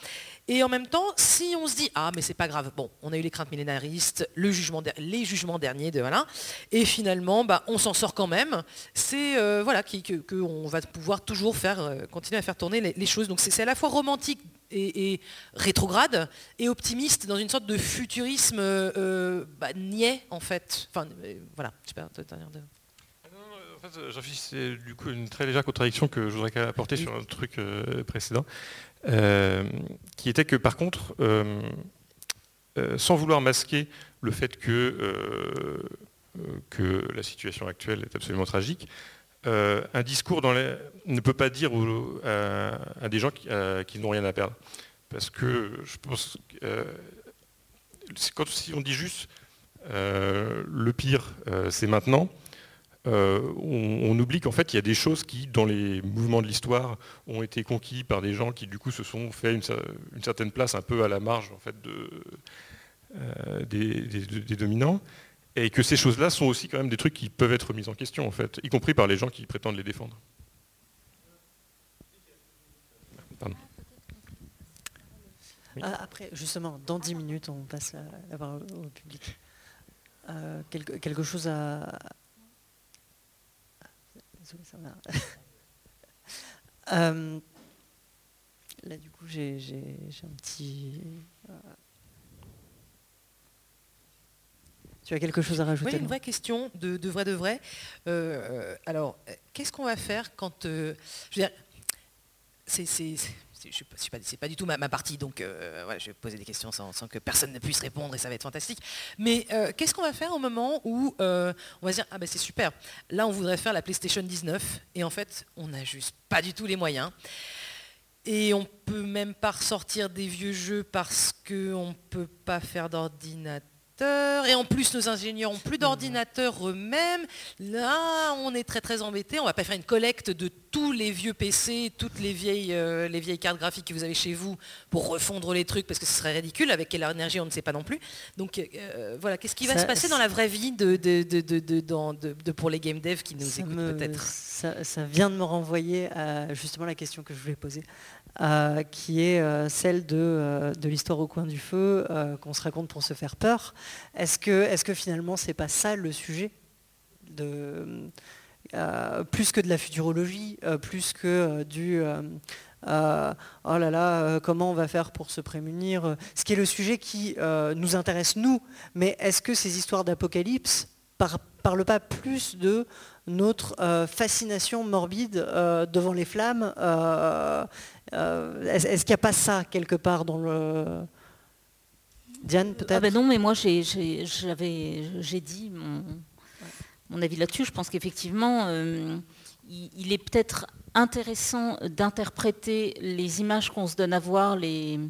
Et en même temps, si on se dit ah mais c'est pas grave, bon, on a eu les craintes millénaristes, le jugement, les jugements derniers de voilà, et finalement, bah, on s'en sort quand même. C'est euh, voilà qu'on va pouvoir toujours faire, euh, continuer à faire tourner les, choses. Donc c'est à la fois romantique et, rétrograde et optimiste dans une sorte de futurisme euh, bah, niais en fait. Enfin voilà, j'espère. En fait, c'est du coup une très légère contradiction que je voudrais apporter sur un truc précédent. Euh, qui était que par contre, euh, euh, sans vouloir masquer le fait que, la situation actuelle est absolument tragique, un discours ne peut pas dire à, des gens qui, n'ont rien à perdre. Parce que je pense que quand, si on dit juste le pire, c'est maintenant, euh, on, oublie qu'en fait il y a des choses qui, dans les mouvements de l'histoire, ont été conquis par des gens qui du coup se sont fait une, certaine place un peu à la marge en fait, euh, des, dominants, et que ces choses-là sont aussi quand même des trucs qui peuvent être mis en question en fait, y compris par les gens qui prétendent les défendre. Ah, après, justement, dans 10 minutes, on passe la, parole au public. Euh, quelque, chose à, (laughs) Euh, Là, du coup, j'ai un petit... Euh, tu as quelque chose à rajouter Oui, une vraie question de, vrai de vrai. Euh, alors, qu'est-ce qu'on va faire quand... je veux dire, c'est c'est pas, du tout ma, partie, donc euh, je vais poser des questions sans, que personne ne puisse répondre et ça va être fantastique. Mais euh, qu'est-ce qu'on va faire au moment où euh, on va dire ah ben c'est super, là on voudrait faire la PlayStation 19 et en fait on n'a juste pas du tout les moyens. Et on peut même pas ressortir des vieux jeux parce qu'on ne peut pas faire d'ordinateur et en plus, nos ingénieurs ont plus d'ordinateurs eux-mêmes. Là, on est très très embêté. On va pas faire une collecte de tous les vieux PC, toutes les vieilles, euh, les vieilles cartes graphiques que vous avez chez vous pour refondre les trucs parce que ce serait ridicule. Avec quelle énergie, on ne sait pas non plus. Donc euh, voilà, qu'est-ce qui va se passer dans la vraie vie de, de, pour les game devs qui nous écoutent peut-être ça, ça, vient de me renvoyer à justement la question que je voulais poser. Euh, qui est euh, celle euh, de, l'histoire au coin du feu qu'on se raconte pour se faire peur. Est-ce que, est que finalement c'est pas ça le sujet de, plus que de la futurologie, plus que du oh là là, comment on va faire pour se prémunir, ce qui est le sujet qui nous intéresse nous, mais est-ce que ces histoires d'apocalypse par, parlent pas plus de notre fascination morbide devant les flammes euh, est-ce qu'il n'y a pas ça quelque part dans le... Diane, peut-être? Ah ben Non, mais moi j'ai dit mon, avis là-dessus. Je pense qu'effectivement, euh, il, est peut-être intéressant d'interpréter les images qu'on se donne à voir, les,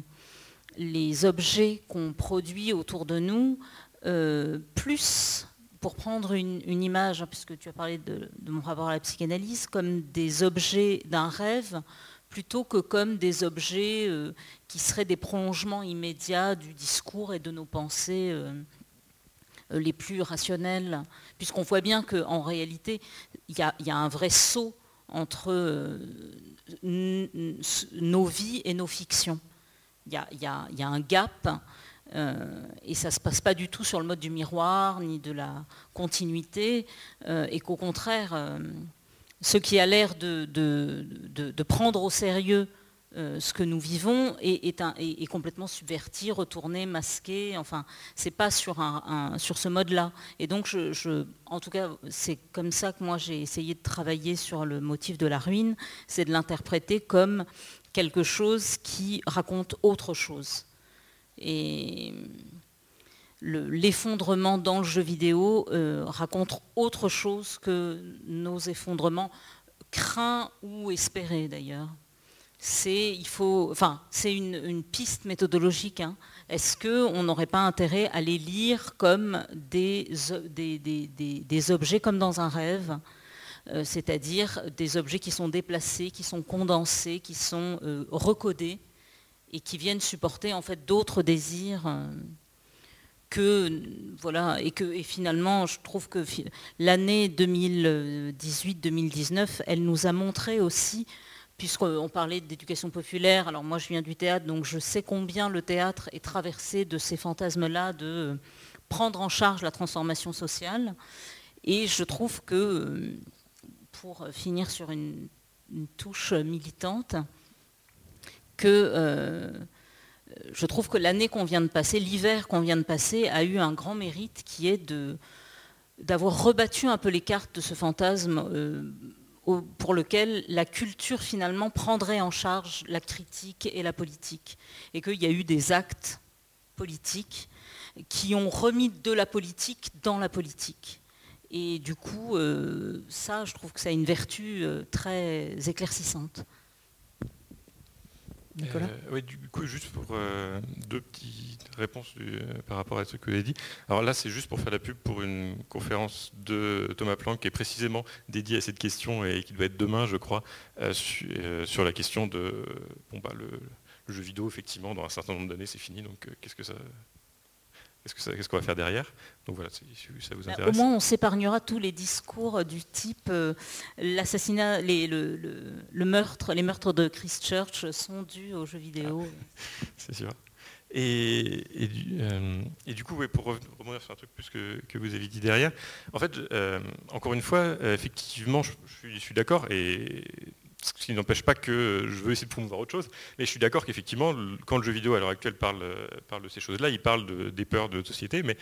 objets qu'on produit autour de nous, euh, plus pour prendre une, image, hein, puisque tu as parlé de, mon rapport à la psychanalyse, comme des objets d'un rêve plutôt que comme des objets euh, qui seraient des prolongements immédiats du discours et de nos pensées les plus rationnelles, puisqu'on voit bien qu'en réalité, il y, a un vrai saut entre nos vies et nos fictions. Il y, a, un gap, et ça ne se passe pas du tout sur le mode du miroir, ni de la continuité, et qu'au contraire, ce qui a l'air de, prendre au sérieux euh, ce que nous vivons est, complètement subverti, retourné, masqué. Enfin, c'est pas sur, ce mode-là. Et donc, en tout cas, c'est comme ça que moi j'ai essayé de travailler sur le motif de la ruine, c'est de l'interpréter comme quelque chose qui raconte autre chose. Et l'effondrement dans le jeu vidéo euh, raconte autre chose que nos effondrements craints ou espérés d'ailleurs. C'est enfin, une, piste méthodologique. Hein. Est-ce qu'on n'aurait pas intérêt à les lire comme des, des, objets comme dans un rêve euh, c'est-à-dire des objets qui sont déplacés, qui sont condensés, qui sont euh, recodés et qui viennent supporter en fait d'autres désirs que voilà et que et finalement je trouve que l'année 2018-2019 elle nous a montré aussi puisqu'on parlait d'éducation populaire alors moi je viens du théâtre donc je sais combien le théâtre est traversé de ces fantasmes là de prendre en charge la transformation sociale. Et je trouve que pour finir sur une, touche militante que euh, je trouve que l'année qu'on vient de passer, l'hiver qu'on vient de passer, a eu un grand mérite qui est d'avoir rebattu un peu les cartes de ce fantasme euh, pour lequel la culture finalement prendrait en charge la critique et la politique. Et qu'il y a eu des actes politiques qui ont remis de la politique dans la politique. Et du coup, euh, ça, je trouve que ça a une vertu euh, très éclaircissante. Nicolas euh, Oui, du coup, juste pour euh, deux petites réponses par rapport à ce que vous avez dit. Alors là, c'est juste pour faire la pub pour une conférence de Thomas Planck qui est précisément dédiée à cette question et qui doit être demain, je crois, euh, sur, la question de bon, bah, le, le, jeu vidéo, effectivement, dans un certain nombre d'années, c'est fini. Donc, qu'est-ce que ça Qu'est-ce qu'on va faire derrière? Donc voilà, si ça vous bah, intéresse. Au moins, on s'épargnera tous les discours du type euh, l'assassinat, le, meurtre, les meurtres de Christchurch sont dus aux jeux vidéo. Ah, (laughs) c'est sûr. Et, euh, du, coup, pour rebondir sur un truc plus que, vous avez dit derrière, en fait, euh, encore une fois, effectivement, je, suis, suis d'accord et ce qui n'empêche pas que je veux essayer de promouvoir autre chose. Mais je suis d'accord qu'effectivement, quand le jeu vidéo à l'heure actuelle parle, parle de ces choses-là, il parle des peurs de société, mais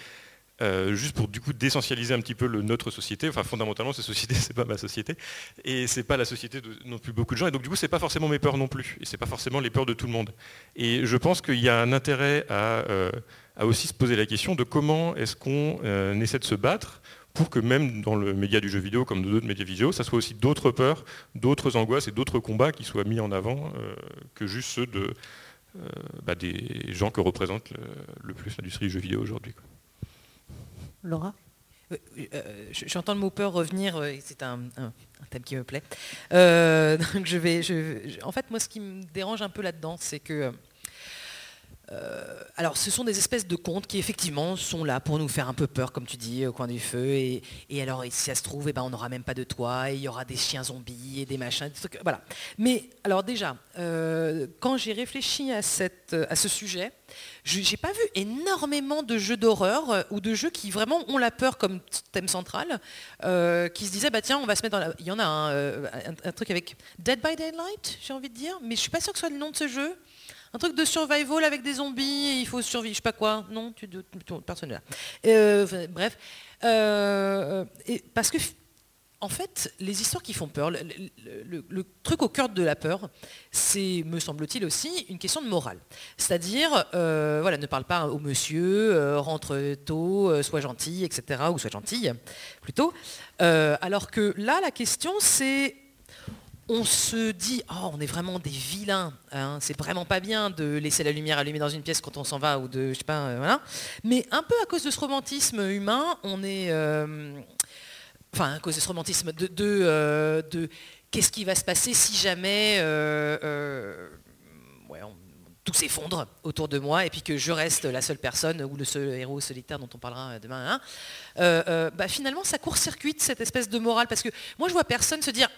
euh, juste pour du coup d'essentialiser un petit peu notre société. Enfin, fondamentalement, cette société, (laughs) c'est pas ma société, et c'est pas la société de non plus beaucoup de gens. Et donc, du coup, c'est pas forcément mes peurs non plus, et c'est pas forcément les peurs de tout le monde. Et je pense qu'il y a un intérêt à, euh, aussi se poser la question de comment est-ce qu'on euh, essaie de se battre pour que même dans le média du jeu vidéo, comme dans d'autres médias vidéo, ça soit aussi d'autres peurs, d'autres angoisses et d'autres combats qui soient mis en avant que juste ceux de, bah, des gens que représente le, plus l'industrie du jeu vidéo aujourd'hui. Laura? Euh, euh, J'entends le mot peur revenir, euh, c'est un, thème qui me plaît. (laughs) donc je vais, en fait, moi, ce qui me dérange un peu là-dedans, c'est que euh, alors, ce sont des espèces de contes qui effectivement sont là pour nous faire un peu peur, comme tu dis, au coin du feu. Et, alors, si ça se trouve, eh ben, on n'aura même pas de toit, et il y aura des chiens zombies et des machins, voilà. Mais alors déjà, euh, quand j'ai réfléchi à, ce sujet, je n'ai pas vu énormément de jeux d'horreur euh, ou de jeux qui vraiment ont la peur comme thème central, qui se disaient bah tiens, on va se mettre dans la... Il y en a un, un truc avec Dead by Daylight, j'ai envie de dire, mais je suis pas sûr que ce soit le nom de ce jeu un truc de survival avec des zombies, il faut survivre, je sais pas quoi. Non, tu, personne là. Euh, bref, euh, et parce que en fait, les histoires qui font peur, le, truc au cœur de la peur, c'est, me semble-t-il aussi, une question de morale. C'est-à-dire, euh, voilà, ne parle pas au monsieur, rentre tôt, sois gentil, etc., ou sois gentille, plutôt. alors que là, la question, c'est on se dit, oh, on est vraiment des vilains, hein. c'est vraiment pas bien de laisser la lumière allumée dans une pièce quand on s'en va, ou de, je sais pas, euh, voilà. Mais un peu à cause de ce romantisme humain, on est, euh, enfin, à cause de ce romantisme de, euh, de, qu'est-ce qui va se passer si jamais tout s'effondre autour de moi et puis que je reste la seule personne ou le seul héros solitaire dont on parlera demain. Hein. bah, finalement, ça court-circuite cette espèce de morale parce que moi, je vois personne se dire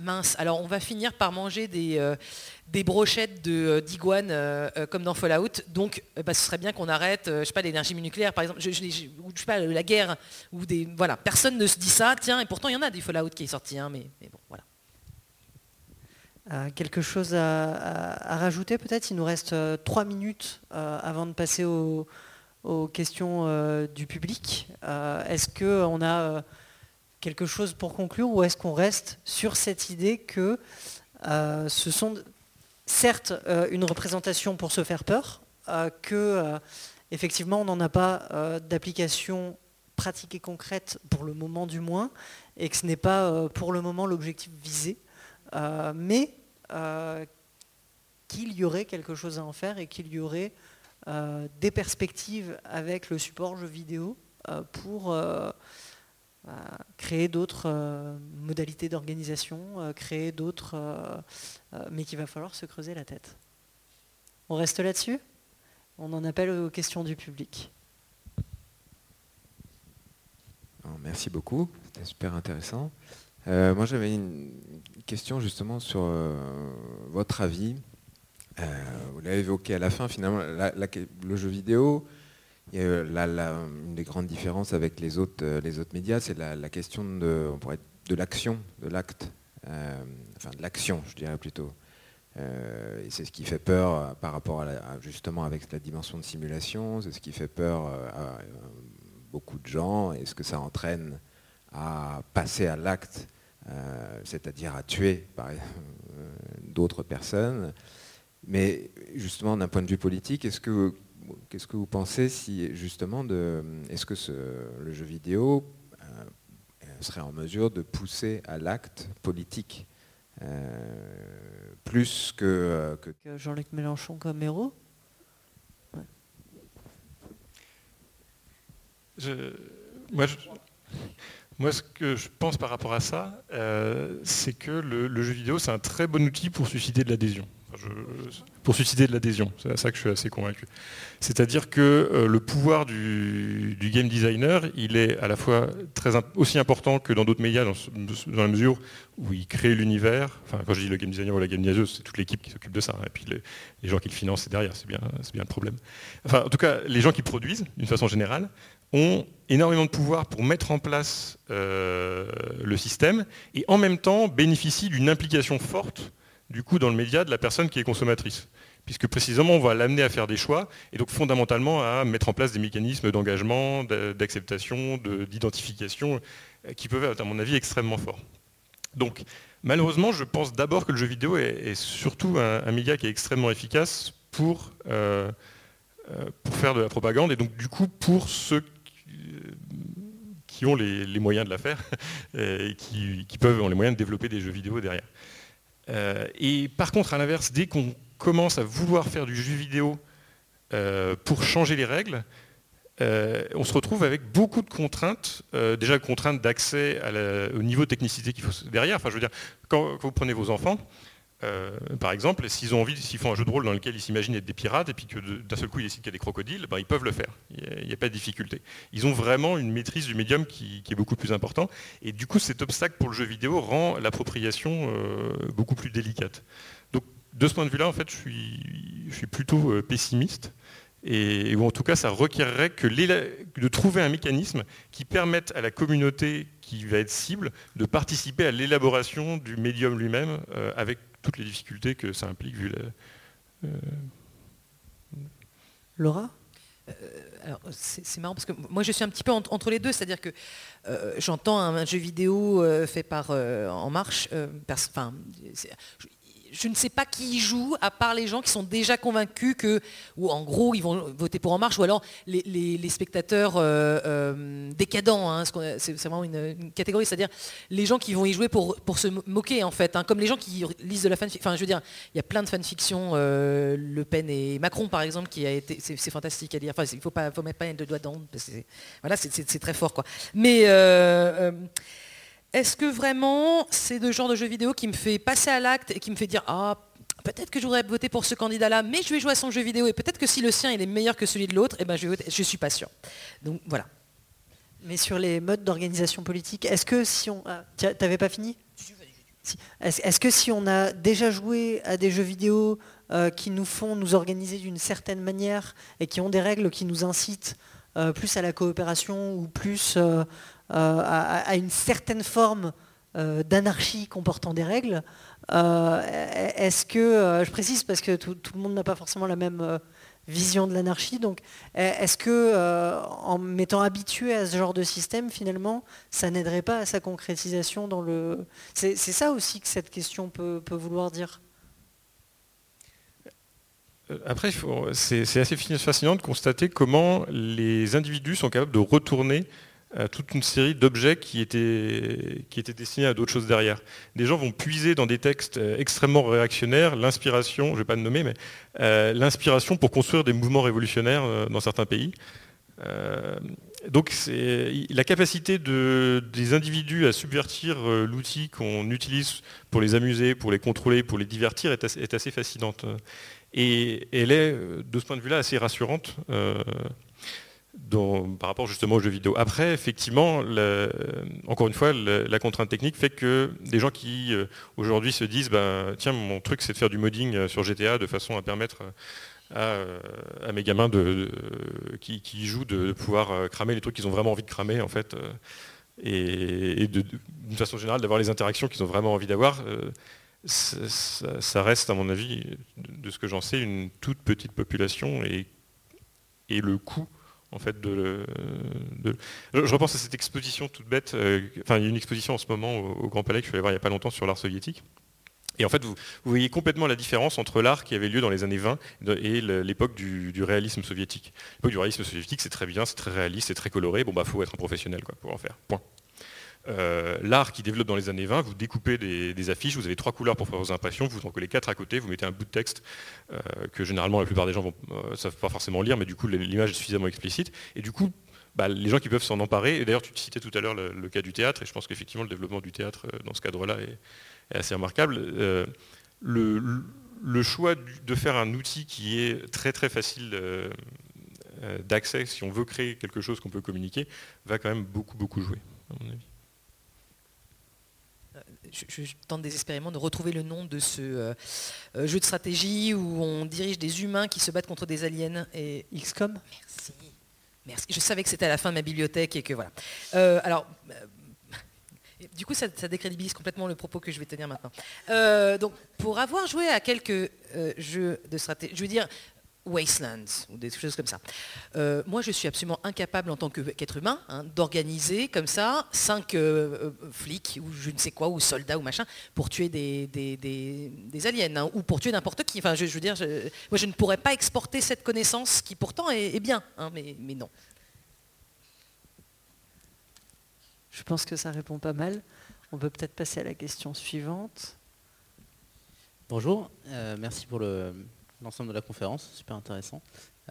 mince, alors on va finir par manger des, euh, brochettes euh, d'iguane euh, comme dans Fallout, donc bah, ce serait bien qu'on arrête, je sais pas, l'énergie nucléaire par exemple, je, ou sais pas, la guerre, ou des. Voilà, personne ne se dit ça, tiens, et pourtant il y en a des Fallout qui est sorti, hein, mais, voilà. quelque chose à, rajouter peut-être? Il nous reste trois minutes avant de passer aux questions du public. Est-ce qu'on a quelque chose pour conclure ou est-ce qu'on reste sur cette idée que euh, ce sont certes euh, une représentation pour se faire peur, euh, que effectivement on n'en a pas d'application pratique et concrète pour le moment du moins, et que ce n'est pas pour le moment l'objectif visé, mais qu'il y aurait quelque chose à en faire et qu'il y aurait des perspectives avec le support jeu vidéo pour créer d'autres euh, modalités d'organisation, euh, créer d'autres, euh, mais qu'il va falloir se creuser la tête. On reste là-dessus? On en appelle aux questions du public. merci beaucoup, c'était super intéressant. moi j'avais une question justement sur votre avis. vous l'avez évoqué à la fin, finalement, le jeu vidéo, une des grandes différences avec les autres, euh, médias, c'est la, question de, l'action, de l'acte, euh, enfin de l'action, je dirais plutôt. Euh, et c'est ce qui fait peur par rapport à, justement avec la dimension de simulation, c'est ce qui fait peur à, beaucoup de gens et ce que ça entraîne à passer à l'acte, c'est-à-dire à tuer (laughs) d'autres personnes. Mais justement, d'un point de vue politique, est-ce que qu'est-ce que vous pensez si justement de, est-ce que le jeu vidéo euh, serait en mesure de pousser à l'acte politique euh, plus que, euh, que... Jean-Luc Mélenchon comme héros? Moi, moi, ce que je pense par rapport à ça, c'est que le jeu vidéo, c'est un très bon outil pour susciter de l'adhésion pour susciter de l'adhésion. C'est à ça que je suis assez convaincu. C'est-à-dire que euh, le pouvoir du, game designer, il est à la fois très, aussi important que dans d'autres médias, dans, la mesure où il crée l'univers. Enfin, quand je dis le game designer ou la game designer, c'est toute l'équipe qui s'occupe de ça. Hein. et puis les, gens qui le financent, c'est derrière, c'est bien, bien le problème. Enfin, en tout cas, les gens qui produisent, d'une façon générale, ont énormément de pouvoir pour mettre en place euh, le système et en même temps bénéficient d'une implication forte du coup dans le média de la personne qui est consommatrice. Puisque précisément on va l'amener à faire des choix et donc fondamentalement à mettre en place des mécanismes d'engagement, d'acceptation, d'identification euh, qui peuvent être à mon avis extrêmement forts. Donc malheureusement je pense d'abord que le jeu vidéo est, surtout un, média qui est extrêmement efficace pour, euh, pour faire de la propagande et donc du coup pour ceux qui ont les, moyens de la faire (laughs) et qui, peuvent ont les moyens de développer des jeux vidéo derrière. Euh, et par contre, à l'inverse, dès qu'on commence à vouloir faire du jeu vidéo euh, pour changer les règles, euh, on se retrouve avec beaucoup de contraintes, déjà contraintes d'accès au niveau de technicité qu'il faut derrière. Enfin, je veux dire, quand vous prenez vos enfants, euh, par exemple, s'ils ont envie, s'ils font un jeu de rôle dans lequel ils s'imaginent être des pirates et puis que d'un seul coup ils décident qu'il y a des crocodiles, ben, ils peuvent le faire. Il n'y a, pas de difficulté. Ils ont vraiment une maîtrise du médium qui, est beaucoup plus important. Et du coup, cet obstacle pour le jeu vidéo rend l'appropriation euh, beaucoup plus délicate. Donc, de ce point de vue-là, en fait, je suis, plutôt euh, pessimiste. Et, ou en tout cas, ça requerrait que de trouver un mécanisme qui permette à la communauté qui va être cible de participer à l'élaboration du médium lui-même avec toutes les difficultés que ça implique vu la... Euh, Laura? Euh, c'est marrant parce que moi je suis un petit peu entre les deux, c'est-à-dire que euh, j'entends un, jeu vidéo fait par En Marche, je ne sais pas qui y joue, à part les gens qui sont déjà convaincus que, ou en gros, ils vont voter pour En Marche, ou alors les, spectateurs euh, euh, décadents. Hein, c'est vraiment une, catégorie, c'est-à-dire les gens qui vont y jouer pour, se moquer, en fait. Hein, comme les gens qui lisent de la fanfiction. Enfin, je veux dire, il y a plein de fanfiction, euh, Le Pen et Macron, par exemple, qui a été. C'est fantastique à lire. Enfin, il ne faut pas, mettre pas de doigts dedans. Voilà, c'est très fort, quoi. Mais. Est-ce que vraiment c'est le genre de jeu vidéo qui me fait passer à l'acte et qui me fait dire ah peut-être que je voudrais voter pour ce candidat-là, mais je vais jouer à son jeu vidéo et peut-être que si le sien il est meilleur que celui de l'autre, eh ben je Je suis pas sûr. Donc voilà. Mais sur les modes d'organisation politique, est-ce que si on, ah, t'avais pas fini? Est-ce que si on a déjà joué à des jeux vidéo euh, qui nous font nous organiser d'une certaine manière et qui ont des règles qui nous incitent euh, plus à la coopération ou plus euh, euh, à, une certaine forme euh, d'anarchie comportant des règles. Euh, est-ce que, je précise parce que tout, le monde n'a pas forcément la même vision de l'anarchie. Donc, est-ce que, en m'étant habitué à ce genre de système, finalement, ça n'aiderait pas à sa concrétisation dans le. C'est ça aussi que cette question peut, vouloir dire. Après, c'est assez fascinant de constater comment les individus sont capables de retourner toute une série d'objets qui étaient, destinés à d'autres choses derrière. Des gens vont puiser dans des textes euh, extrêmement réactionnaires l'inspiration, je ne vais pas le nommer, mais euh, l'inspiration pour construire des mouvements révolutionnaires euh, dans certains pays. donc la capacité de, des individus à subvertir l'outil qu'on utilise pour les amuser, pour les contrôler, pour les divertir est assez fascinante. Et elle est, de ce point de vue-là, assez rassurante par rapport justement aux jeux vidéo. Après, effectivement, encore une fois, la, contrainte technique fait que des gens qui euh, aujourd'hui se disent ben, tiens, mon truc c'est de faire du modding euh, sur GTA de façon à permettre euh, à, mes gamins qui, qui, jouent de, pouvoir cramer les trucs qu'ils ont vraiment envie de cramer en fait et, d'une façon générale d'avoir les interactions qu'ils ont vraiment envie d'avoir. Ça, reste, à mon avis, de, ce que j'en sais, une toute petite population et le coût en fait Je, repense à cette exposition toute bête. Euh, enfin, il y a une exposition en ce moment au, Grand Palais que je suis voir il n'y a pas longtemps sur l'art soviétique. Et en fait, vous, voyez complètement la différence entre l'art qui avait lieu dans les années 20 et l'époque du, réalisme soviétique. L'époque du réalisme soviétique, c'est très bien, c'est très réaliste, c'est très coloré. Bon, bah, faut être un professionnel quoi, pour en faire. Point. Euh, l'art qui développe dans les années 20, vous découpez des, affiches, vous avez trois couleurs pour faire vos impressions, vous en collez quatre à côté, vous mettez un bout de texte euh, que généralement la plupart des gens ne euh, savent pas forcément lire, mais du coup l'image est suffisamment explicite. Et du coup, bah, les gens qui peuvent s'en emparer, et d'ailleurs tu citais tout à l'heure le, cas du théâtre, et je pense qu'effectivement le développement du théâtre dans ce cadre-là est, assez remarquable. Le, choix de faire un outil qui est très très facile d'accès, si on veut créer quelque chose qu'on peut communiquer, va quand même beaucoup beaucoup jouer, à mon avis je, tente désespérément de retrouver le nom de ce euh, euh, jeu de stratégie où on dirige des humains qui se battent contre des aliens. Et... XCOM Merci. Je savais que c'était à la fin de ma bibliothèque et que voilà. Euh, alors, du coup, ça, décrédibilise complètement le propos que je vais tenir maintenant. Donc, pour avoir joué à quelques jeux de stratégie, je veux dire, Wastelands ou des choses comme ça. Euh, moi, je suis absolument incapable en tant qu'être humain hein, d'organiser comme ça cinq euh, euh, flics ou je ne sais quoi, ou soldats ou machin, pour tuer des, des, des, des aliens hein, ou pour tuer n'importe qui. Enfin, je, je veux dire, je, moi, je ne pourrais pas exporter cette connaissance qui pourtant est, est bien, hein, mais, mais non. Je pense que ça répond pas mal. On peut peut-être passer à la question suivante. Bonjour, euh, merci pour l'ensemble de la conférence, super intéressant.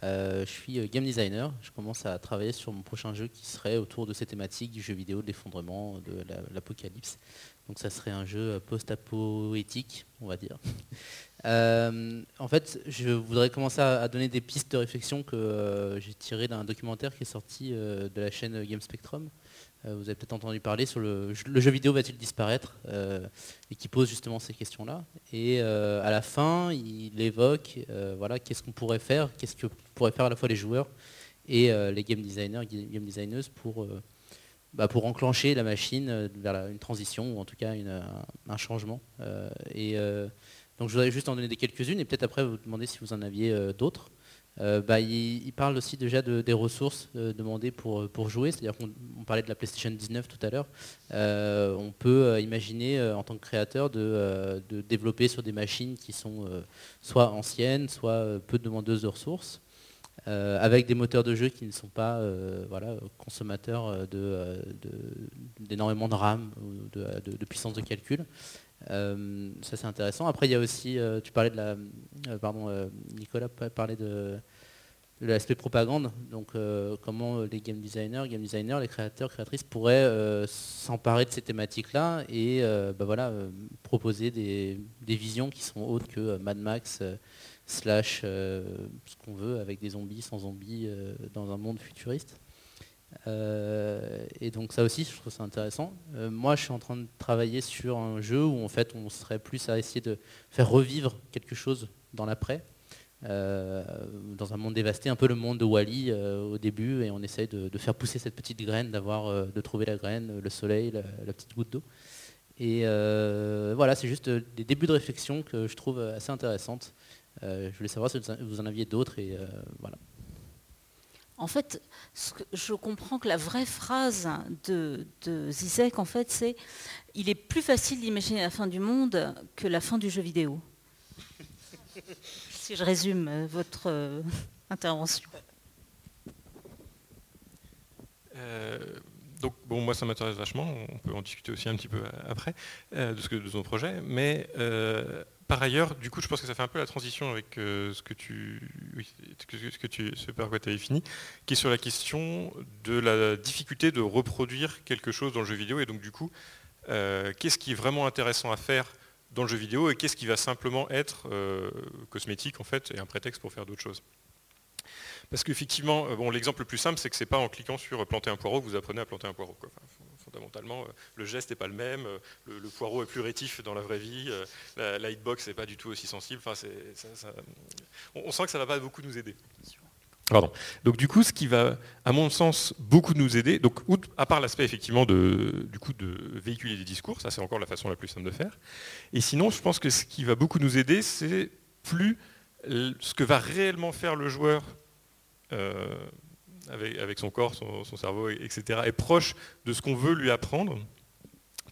Euh, je suis game designer, je commence à travailler sur mon prochain jeu qui serait autour de ces thématiques du jeu vidéo, de l'effondrement, de l'apocalypse. Donc ça serait un jeu post-apoétique, on va dire. (laughs) Euh, en fait, je voudrais commencer à, donner des pistes de réflexion que euh, j'ai tirées d'un documentaire qui est sorti euh, de la chaîne Game Spectrum. Euh, vous avez peut-être entendu parler sur le, le jeu vidéo va-t-il disparaître euh, et qui pose justement ces questions-là. Et euh, à la fin, il évoque voilà, qu'est-ce qu'on pourrait faire, qu'est-ce que pourraient faire à la fois les joueurs et les game designers, game designers pour, bah, pour enclencher la machine vers une transition ou en tout cas un, changement. et donc je voudrais juste en donner quelques-unes et peut-être après vous demander si vous en aviez d'autres. Euh, bah, il, parle aussi déjà de, des ressources euh, demandées pour, pour jouer, c'est-à-dire qu'on parlait de la PlayStation 19 tout à l'heure, euh, on peut imaginer en tant que créateur de, de, développer sur des machines qui sont soit anciennes, soit peu demandeuses de ressources, avec des moteurs de jeu qui ne sont pas voilà, consommateurs d'énormément de, de, de, RAM ou de, puissance de calcul. Euh, ça c'est intéressant. Après il y a aussi, euh, tu parlais de la, euh, pardon, Nicolas parlait de, l'aspect propagande. Donc comment les game designers, game designers, les créateurs, créatrices pourraient s'emparer de ces thématiques-là et bah, voilà proposer des, visions qui sont autres que Mad Max slash ce qu'on veut avec des zombies sans zombies dans un monde futuriste. Euh, et donc ça aussi, je trouve ça intéressant. Euh, moi, je suis en train de travailler sur un jeu où en fait, on serait plus à essayer de faire revivre quelque chose dans l'après, euh, dans un monde dévasté, un peu le monde de Wally au début, et on essaye de, faire pousser cette petite graine, d'avoir, de trouver la graine, le soleil, la, la petite goutte d'eau. Et voilà, c'est juste des débuts de réflexion que je trouve assez intéressantes. je voulais savoir si vous en aviez d'autres, et voilà. En fait, je comprends que la vraie phrase de, Zizek, en fait, c'est il est plus facile d'imaginer la fin du monde que la fin du jeu vidéo. (laughs) si je résume votre euh, intervention. Euh, donc, bon, moi, ça m'intéresse vachement. On peut en discuter aussi un petit peu après euh, de ce que de son projet, mais euh, par ailleurs, du coup, je pense que ça fait un peu la transition avec euh, ce que tu, ce par quoi tu avais fini, qui est sur la question de la difficulté de reproduire quelque chose dans le jeu vidéo. Et donc, du coup, euh, qu'est-ce qui est vraiment intéressant à faire dans le jeu vidéo et qu'est-ce qui va simplement être euh, cosmétique en fait et un prétexte pour faire d'autres choses? Parce qu'effectivement, bon, l'exemple le plus simple, c'est que c'est pas en cliquant sur planter un poireau que vous apprenez à planter un poireau. Fondamentalement, euh, le geste n'est pas le même, euh, le, poireau est plus rétif dans la vraie vie, la, la hitbox n'est pas du tout aussi sensible. Enfin, on, sent que ça ne va pas beaucoup nous aider. Donc du coup, ce qui va, à mon sens, beaucoup nous aider, donc à part l'aspect effectivement de, du coup, de véhiculer des discours, ça c'est encore la façon la plus simple de faire. Et sinon, je pense que ce qui va beaucoup nous aider, c'est plus ce que va réellement faire le joueur euh, avec, son corps, son, cerveau, etc., est proche de ce qu'on veut lui apprendre,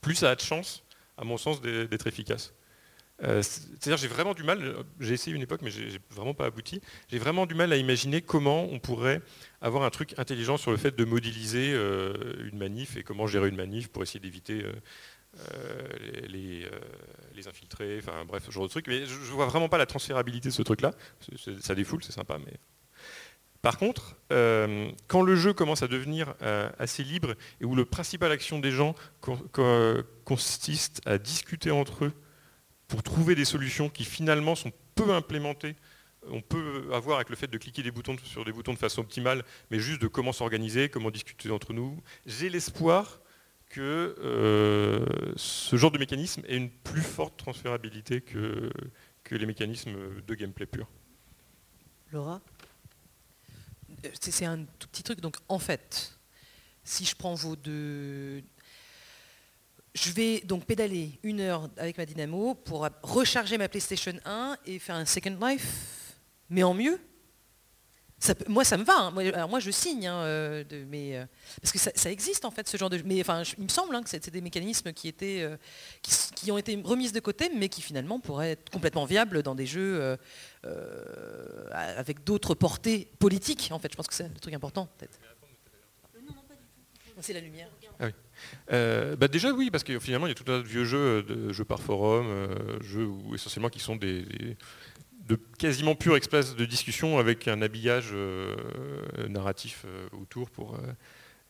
plus ça a de chance, à mon sens, d'être efficace. Euh, C'est-à-dire j'ai vraiment du mal, j'ai essayé une époque mais j'ai vraiment pas abouti, j'ai vraiment du mal à imaginer comment on pourrait avoir un truc intelligent sur le fait de modéliser euh, une manif et comment gérer une manif pour essayer d'éviter euh, les, les, les, infiltrés, enfin bref, ce genre de truc. Mais je, je vois vraiment pas la transférabilité de ce truc-là. Ça défoule, c'est sympa, mais par contre, euh, quand le jeu commence à devenir euh, assez libre et où le principal action des gens co co consiste à discuter entre eux pour trouver des solutions qui finalement sont peu implémentées, on peut avoir avec le fait de cliquer des boutons sur des boutons de façon optimale, mais juste de comment s'organiser, comment discuter entre nous. J'ai l'espoir que euh, ce genre de mécanisme ait une plus forte transférabilité que, que les mécanismes de gameplay pur. Laura? C'est un tout petit truc. Donc en fait, si je prends vos deux... Je vais donc pédaler une heure avec ma dynamo pour recharger ma PlayStation 1 et faire un Second Life, mais en mieux moi, ça me va. Hein. Moi, alors moi, je signe, hein, euh, de, mais, euh, parce que ça, existe en fait ce genre de. Mais enfin, il me semble hein, que c'est des mécanismes qui étaient, euh, qui, ont été remises de côté, mais qui finalement pourraient être complètement viables dans des jeux avec d'autres portées politiques. En fait, je pense que c'est le truc important, peut-être. C'est la lumière. Ah oui. bah déjà oui, parce que finalement il y a tout un tas de vieux jeux, de jeux par forum, jeux où, essentiellement qui sont des de quasiment pure espace de discussion avec un habillage euh, narratif euh, autour euh,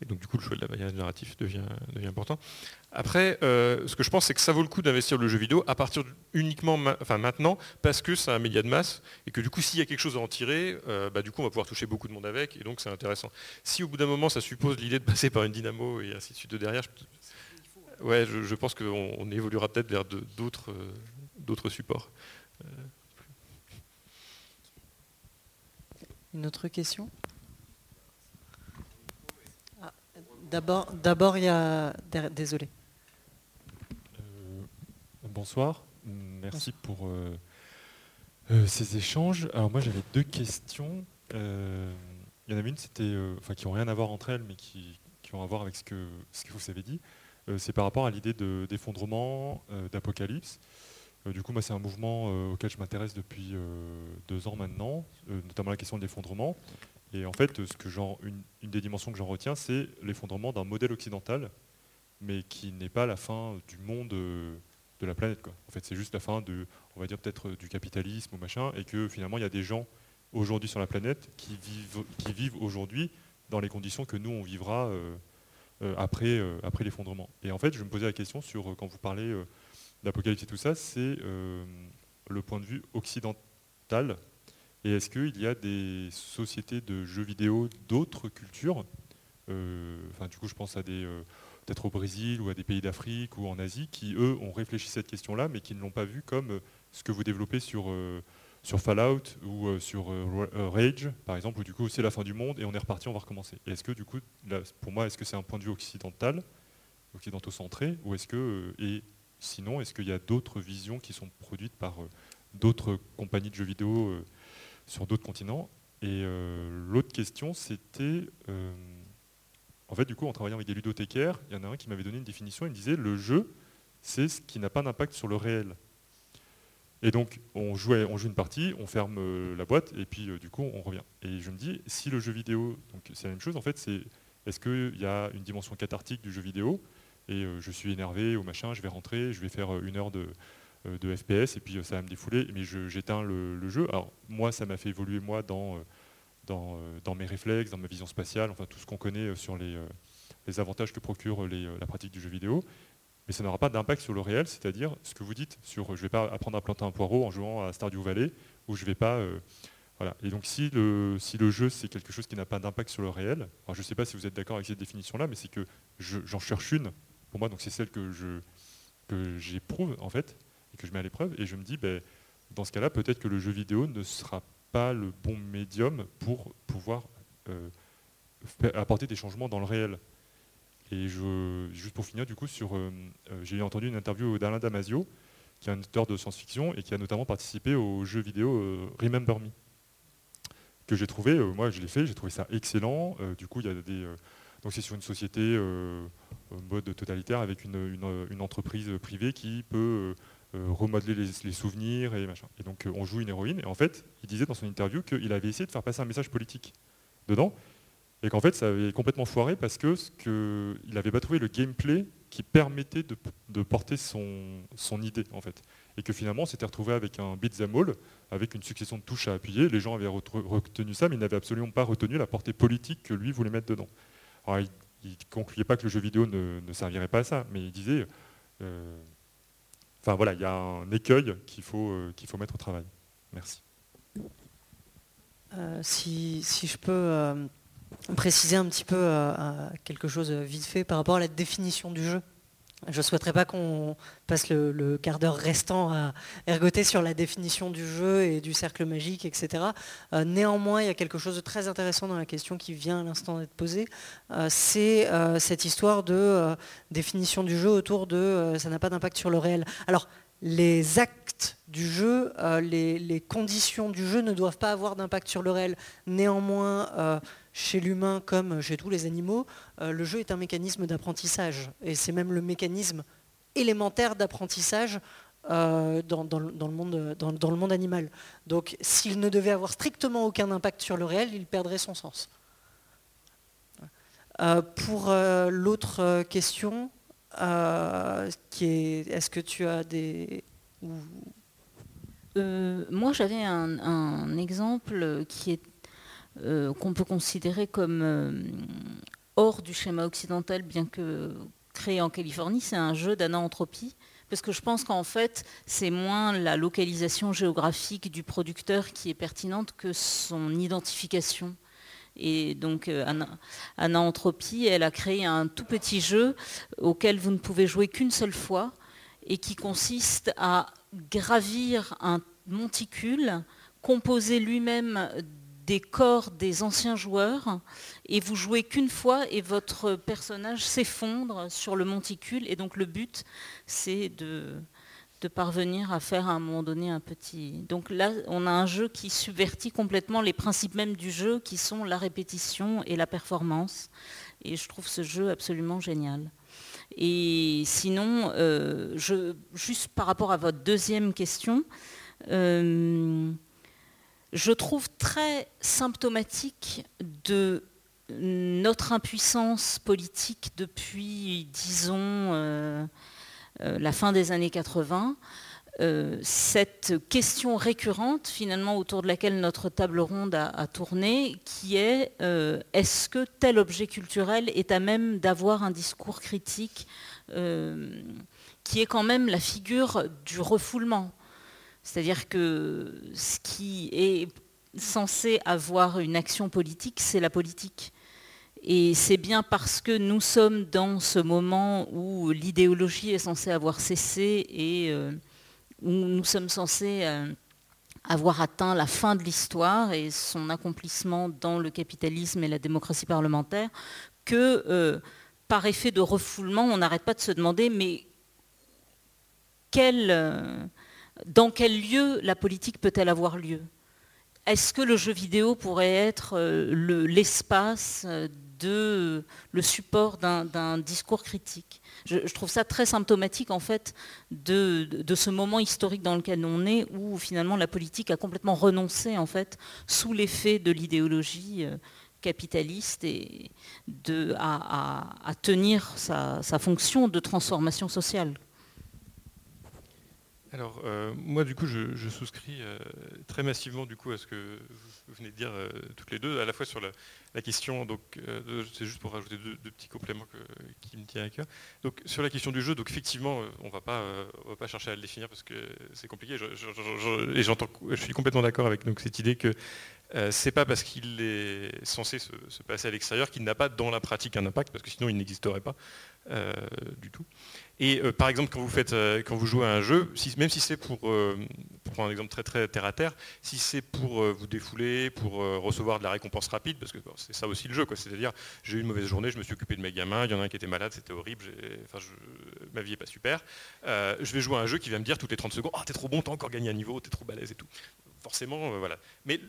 et donc du coup le choix de l'habillage narratif devient, important. Après, ce que je pense c'est que ça vaut le coup d'investir le jeu vidéo à partir uniquement enfin maintenant parce que c'est un média de masse et que du coup s'il y a quelque chose à en tirer, bah, du coup on va pouvoir toucher beaucoup de monde avec et donc c'est intéressant. Si au bout d'un moment ça suppose l'idée de passer par une dynamo et ainsi de suite de derrière, ouais, je, pense qu'on évoluera peut-être vers d'autres supports. Une autre question? Ah, D'abord, d'abord, il y a... Désolé. Euh, bonsoir. Merci pour euh, euh, ces échanges. Alors moi, j'avais deux questions. il y en avait une, c'était, enfin, qui n'ont rien à voir entre elles, mais qui, ont à voir avec ce que, ce que vous avez dit. c'est par rapport à l'idée de, d'effondrement, d'apocalypse. Euh, du coup, moi, c'est un mouvement euh, auquel je m'intéresse depuis euh, deux ans maintenant, notamment la question de l'effondrement. Et en fait, ce que une, une, des dimensions que j'en retiens, c'est l'effondrement d'un modèle occidental, mais qui n'est pas la fin du monde de la planète. En fait, c'est juste la fin de, on va dire peut-être du capitalisme ou machin, et que finalement, il y a des gens aujourd'hui sur la planète qui vivent, qui vivent aujourd'hui dans les conditions que nous, on vivra après, après l'effondrement. Et en fait, je me posais la question sur, quand vous parlez l'Apocalypse et tout ça, c'est euh, le point de vue occidental. Et est-ce qu'il y a des sociétés de jeux vidéo d'autres cultures euh, Enfin, du coup, je pense à des euh, peut-être au Brésil ou à des pays d'Afrique ou en Asie qui, eux, ont réfléchi à cette question-là, mais qui ne l'ont pas vu comme ce que vous développez sur, Fallout ou sur Rage, par exemple, où du coup c'est la fin du monde et on est reparti, on va recommencer. Est-ce que du coup, pour moi, est-ce que c'est un point de vue occidental, occidentaux-centré, ou est-ce que Sinon, est-ce qu'il y a d'autres visions qui sont produites par euh, d'autres compagnies de jeux vidéo euh, sur d'autres continents? Et euh, l'autre question, c'était, en fait, du coup, en travaillant avec des ludothécaires, il y en a un qui m'avait donné une définition, il me disait, le jeu, c'est ce qui n'a pas d'impact sur le réel. Et donc, on, jouait, on joue une partie, on ferme la boîte, et puis du coup, on revient. Et je me dis, si le jeu vidéo, donc c'est la même chose, en fait, c'est est-ce qu'il y a une dimension cathartique du jeu vidéo? Et euh, je suis énervé ou machin, je vais rentrer, je vais faire euh, une heure de, euh, FPS et puis ça va me défouler, mais j'éteins le, jeu. Alors moi, ça m'a fait évoluer moi dans, mes réflexes, dans ma vision spatiale, enfin tout ce qu'on connaît sur les, les, avantages que procure la pratique du jeu vidéo. Mais ça n'aura pas d'impact sur le réel, c'est-à-dire ce que vous dites sur je ne vais pas apprendre à planter un poireau en jouant à Stardew Valley, ou je ne vais pas... voilà. Et donc si le, si le jeu c'est quelque chose qui n'a pas d'impact sur le réel, alors je ne sais pas si vous êtes d'accord avec cette définition-là, mais c'est que j'en cherche une pour moi, donc c'est celle que je que j'éprouve en fait et que je mets à l'épreuve. Et je me dis, ben, dans ce cas-là, peut-être que le jeu vidéo ne sera pas le bon médium pour pouvoir euh, apporter des changements dans le réel. Et je, juste pour finir, du coup, sur, euh, euh, j'ai entendu une interview d'Alain Damasio, qui est un auteur de science-fiction et qui a notamment participé au jeu vidéo Remember Me, que j'ai trouvé, moi je l'ai fait, j'ai trouvé ça excellent. du coup, il y a des donc c'est sur une société euh, mode totalitaire avec une, entreprise privée qui peut euh, remodeler les, souvenirs et machin. Et donc euh, on joue une héroïne et en fait il disait dans son interview qu'il avait essayé de faire passer un message politique dedans et qu'en fait ça avait complètement foiré parce que, il n'avait pas trouvé le gameplay qui permettait de, porter son, son, idée en fait. Et que finalement on s'était retrouvé avec un beat'em all, avec une succession de touches à appuyer, les gens avaient retenu ça mais ils n'avaient absolument pas retenu la portée politique que lui voulait mettre dedans il ne concluait pas que le jeu vidéo ne, servirait pas à ça, mais il disait, euh, enfin voilà, il y a un écueil qu'il faut, euh, qu'il faut mettre au travail. Merci. Euh, si, je peux préciser un petit peu quelque chose vite fait par rapport à la définition du jeu, Je ne souhaiterais pas qu'on passe le, quart d'heure restant à ergoter sur la définition du jeu et du cercle magique, etc. Euh, néanmoins, il y a quelque chose de très intéressant dans la question qui vient à l'instant d'être posée. Euh, c'est euh, cette histoire de définition du jeu autour de ça n'a pas d'impact sur le réel. Alors, les actes du jeu, les, les, conditions du jeu ne doivent pas avoir d'impact sur le réel. Néanmoins, chez l'humain comme chez tous les animaux, euh, le jeu est un mécanisme d'apprentissage. Et c'est même le mécanisme élémentaire d'apprentissage euh, dans, le monde, animal. Donc s'il ne devait avoir strictement aucun impact sur le réel, il perdrait son sens. Euh, pour l'autre question, est-ce que tu as des... moi j'avais un, exemple qui est euh, qu'on peut considérer comme euh, hors du schéma occidental, bien que créé en Californie, c'est un jeu d'anaanthropie. Parce que je pense qu'en fait, c'est moins la localisation géographique du producteur qui est pertinente que son identification. Et donc, euh, Anaanthropie, elle a créé un tout petit jeu auquel vous ne pouvez jouer qu'une seule fois et qui consiste à gravir un monticule composé lui-même des corps des anciens joueurs et vous jouez qu'une fois et votre personnage s'effondre sur le monticule et donc le but c'est de, de parvenir à faire à un moment donné un petit... Donc là on a un jeu qui subvertit complètement les principes mêmes du jeu qui sont la répétition et la performance et je trouve ce jeu absolument génial. Et sinon, euh, je, juste par rapport à votre deuxième question, euh, je trouve très symptomatique de notre impuissance politique depuis, disons, euh, euh, la fin des années 80, euh, cette question récurrente finalement autour de laquelle notre table ronde a, tourné, qui est est-ce que tel objet culturel est à même d'avoir un discours critique qui est quand même la figure du refoulement c'est-à-dire que ce qui est censé avoir une action politique, c'est la politique. Et c'est bien parce que nous sommes dans ce moment où l'idéologie est censée avoir cessé et euh, où nous sommes censés euh, avoir atteint la fin de l'histoire et son accomplissement dans le capitalisme et la démocratie parlementaire, que euh, par effet de refoulement, on n'arrête pas de se demander mais quel dans quel lieu la politique peut-elle avoir lieu? Est-ce que le jeu vidéo pourrait être euh, l'espace euh, de le support d'un discours critique? Je, trouve ça très symptomatique en fait de, ce moment historique dans lequel on est, où finalement la politique a complètement renoncé en fait sous l'effet de l'idéologie euh, capitaliste et à, tenir sa fonction de transformation sociale. Alors, euh, moi, du coup, je, souscris euh, très massivement du coup, à ce que vous venez de dire euh, toutes les deux, à la fois sur la, question, donc c'est juste pour rajouter deux, petits compléments qui me tiennent à cœur. Donc, sur la question du jeu, donc effectivement, on ne va pas chercher à le définir parce que c'est compliqué. et je suis complètement d'accord avec donc, cette idée que c'est pas parce qu'il est censé se, se passer à l'extérieur qu'il n'a pas dans la pratique un impact, parce que sinon il n'existerait pas du tout. Et euh, par exemple, quand vous, euh, jouez à un jeu, même si c'est pour, euh, pour prendre un exemple très terre à terre, si c'est pour vous défouler, pour recevoir de la récompense rapide, parce que c'est ça aussi le jeu, c'est-à-dire j'ai eu une mauvaise journée, je me suis occupé de mes gamins, il y en a un qui était malade, c'était horrible, ma vie n'est pas super, je vais jouer à un jeu qui va me dire toutes les 30 secondes, oh t'es trop bon, t'as encore gagné un niveau, t'es trop balèze et tout. Forcément, voilà. Mais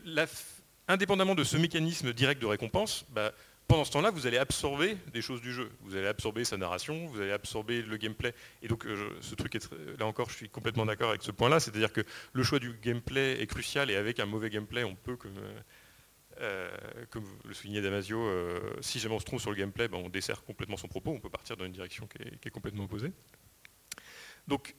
indépendamment de ce mécanisme direct de récompense, bah, pendant ce temps-là, vous allez absorber des choses du jeu. Vous allez absorber sa narration, vous allez absorber le gameplay. Et donc, euh, ce truc est là encore, je suis complètement d'accord avec ce point-là. C'est-à-dire que le choix du gameplay est crucial et avec un mauvais gameplay, on peut, comme, euh, le soulignait Damasio, euh, si jamais on se trompe sur le gameplay, ben, on dessert complètement son propos. On peut partir dans une direction qui est, complètement opposée. Donc,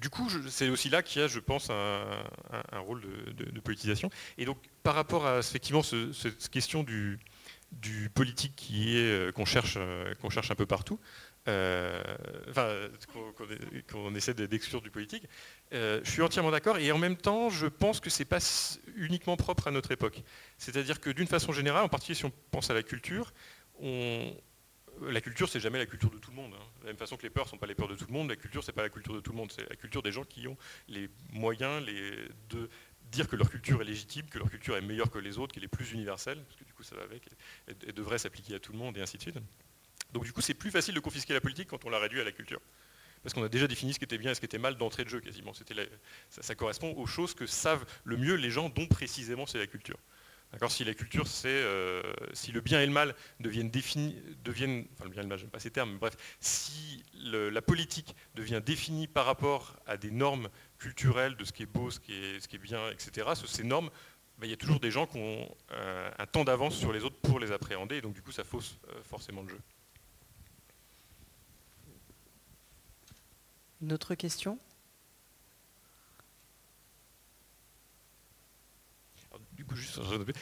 du coup, c'est aussi là qu'il y a, je pense, un, rôle de, politisation. Et donc, par rapport à effectivement cette question du, politique euh, qu'on cherche, euh, qu'on cherche un peu partout, euh, qu'on essaie d'exclure du politique. je suis entièrement d'accord et en même temps, je pense que c'est pas uniquement propre à notre époque. C'est-à-dire que d'une façon générale, en particulier si on pense à la culture, on, la culture, c'est jamais la culture de tout le monde. Hein. De la même façon que les peurs ne sont pas les peurs de tout le monde, la culture, c'est pas la culture de tout le monde. C'est la culture des gens qui ont les moyens de dire que leur culture est légitime, que leur culture est meilleure que les autres, qu'elle est plus universelle, parce que du coup ça va avec, et, devrait s'appliquer à tout le monde, et ainsi de suite. Donc du coup, c'est plus facile de confisquer la politique quand on la réduit à la culture. Parce qu'on a déjà défini ce qui était bien et ce qui était mal d'entrée de jeu quasiment. ça, correspond aux choses que savent le mieux les gens dont précisément c'est la culture. Si la culture, c'est euh, si le bien et le mal deviennent définis, deviennent, enfin le bien et le mal, j'aime pas ces termes, mais bref, si la politique devient définie par rapport à des normes culturelles de ce qui est beau, ce qui est, ce qui est bien, etc., ces normes, bah, il y a toujours des gens qui ont euh, un temps d'avance sur les autres pour les appréhender, et donc du coup ça fausse euh, forcément le jeu. Une autre question?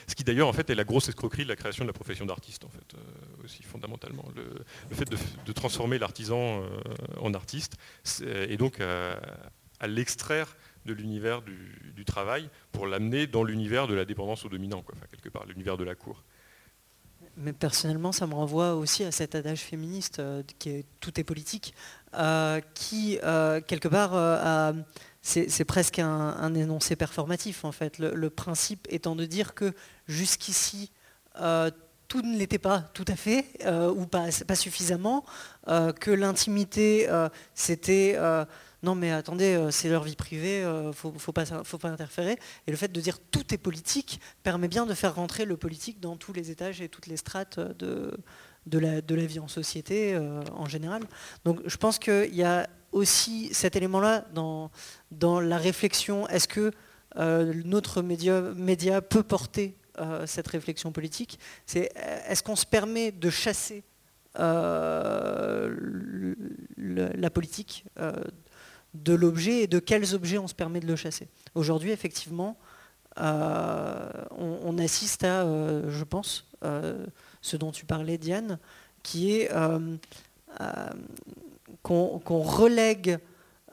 Ce qui d'ailleurs en fait est la grosse escroquerie de la création de la profession d'artiste en fait euh, aussi fondamentalement. Le, fait de, transformer l'artisan euh, en artiste et donc à, l'extraire de l'univers du, travail pour l'amener dans l'univers de la dépendance au dominant quoi, quelque part l'univers de la cour. Mais personnellement, ça me renvoie aussi à cet adage féministe euh, qui est tout est politique, qui quelque part a c'est presque un, énoncé performatif en fait. Le, principe étant de dire que jusqu'ici, euh, tout ne l'était pas tout à fait, euh, ou pas, suffisamment, euh, que l'intimité, c'était non mais attendez, c'est leur vie privée, il faut, faut, pas, interférer. Et le fait de dire tout est politique permet bien de faire rentrer le politique dans tous les étages et toutes les strates de, de, la, de la vie en société en général. Donc je pense qu'il y a aussi cet élément-là dans, dans la réflexion. Est-ce que euh, notre média, média, peut porter euh, cette réflexion politique? Est-ce qu'on se permet de chasser euh, la politique de l'objet et de quels objets on se permet de le chasser? Aujourd'hui, effectivement, on, assiste à, je pense, ce dont tu parlais, Diane, qui est qu'on relègue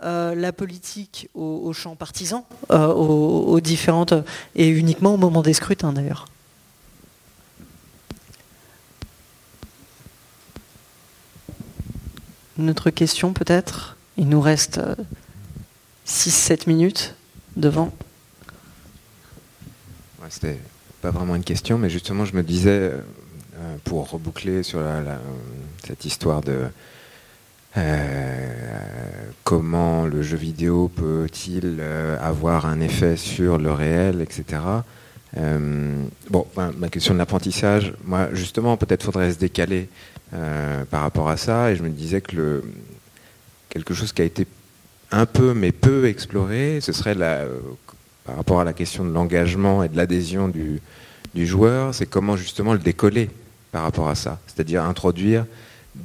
euh, la politique au, champ partisan, euh, aux, différentes, et uniquement au moment des scrutins d'ailleurs. Une autre question peut-être? Il nous reste 6-7 euh, minutes devant. C'était pas vraiment une question, mais justement je me disais, pour reboucler sur cette histoire de, comment le jeu vidéo peut-il euh, avoir un effet sur le réel, etc. Euh, bon, ma question de l'apprentissage, moi justement, peut-être faudrait se décaler par rapport à ça, et je me disais que le, quelque chose qui a été un peu mais peu exploré, ce serait la, par rapport à la question de l'engagement et de l'adhésion du, du joueur, c'est comment justement le décoller par rapport à ça, c'est-à-dire introduire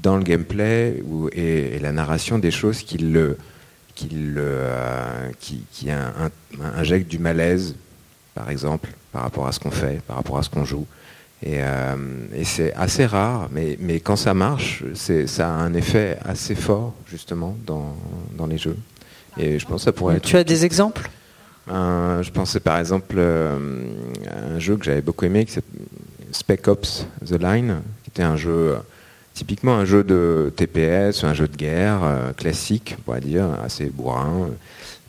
dans le gameplay et, la narration des choses qui, le, qui, le, euh, qui, injectent du malaise, par exemple, par rapport à ce qu'on fait, par rapport à ce qu'on joue. Et, euh, c'est assez rare, mais, mais quand ça marche, ça a un effet assez fort, justement, dans, dans, les jeux. Et je pense que ça pourrait être... Tu as des exemples? Je pensais par exemple à un jeu que j'avais beaucoup aimé, qui Spec Ops The Line, qui était un jeu typiquement un jeu de TPS, un jeu de guerre euh, classique, on pourrait dire, assez bourrin.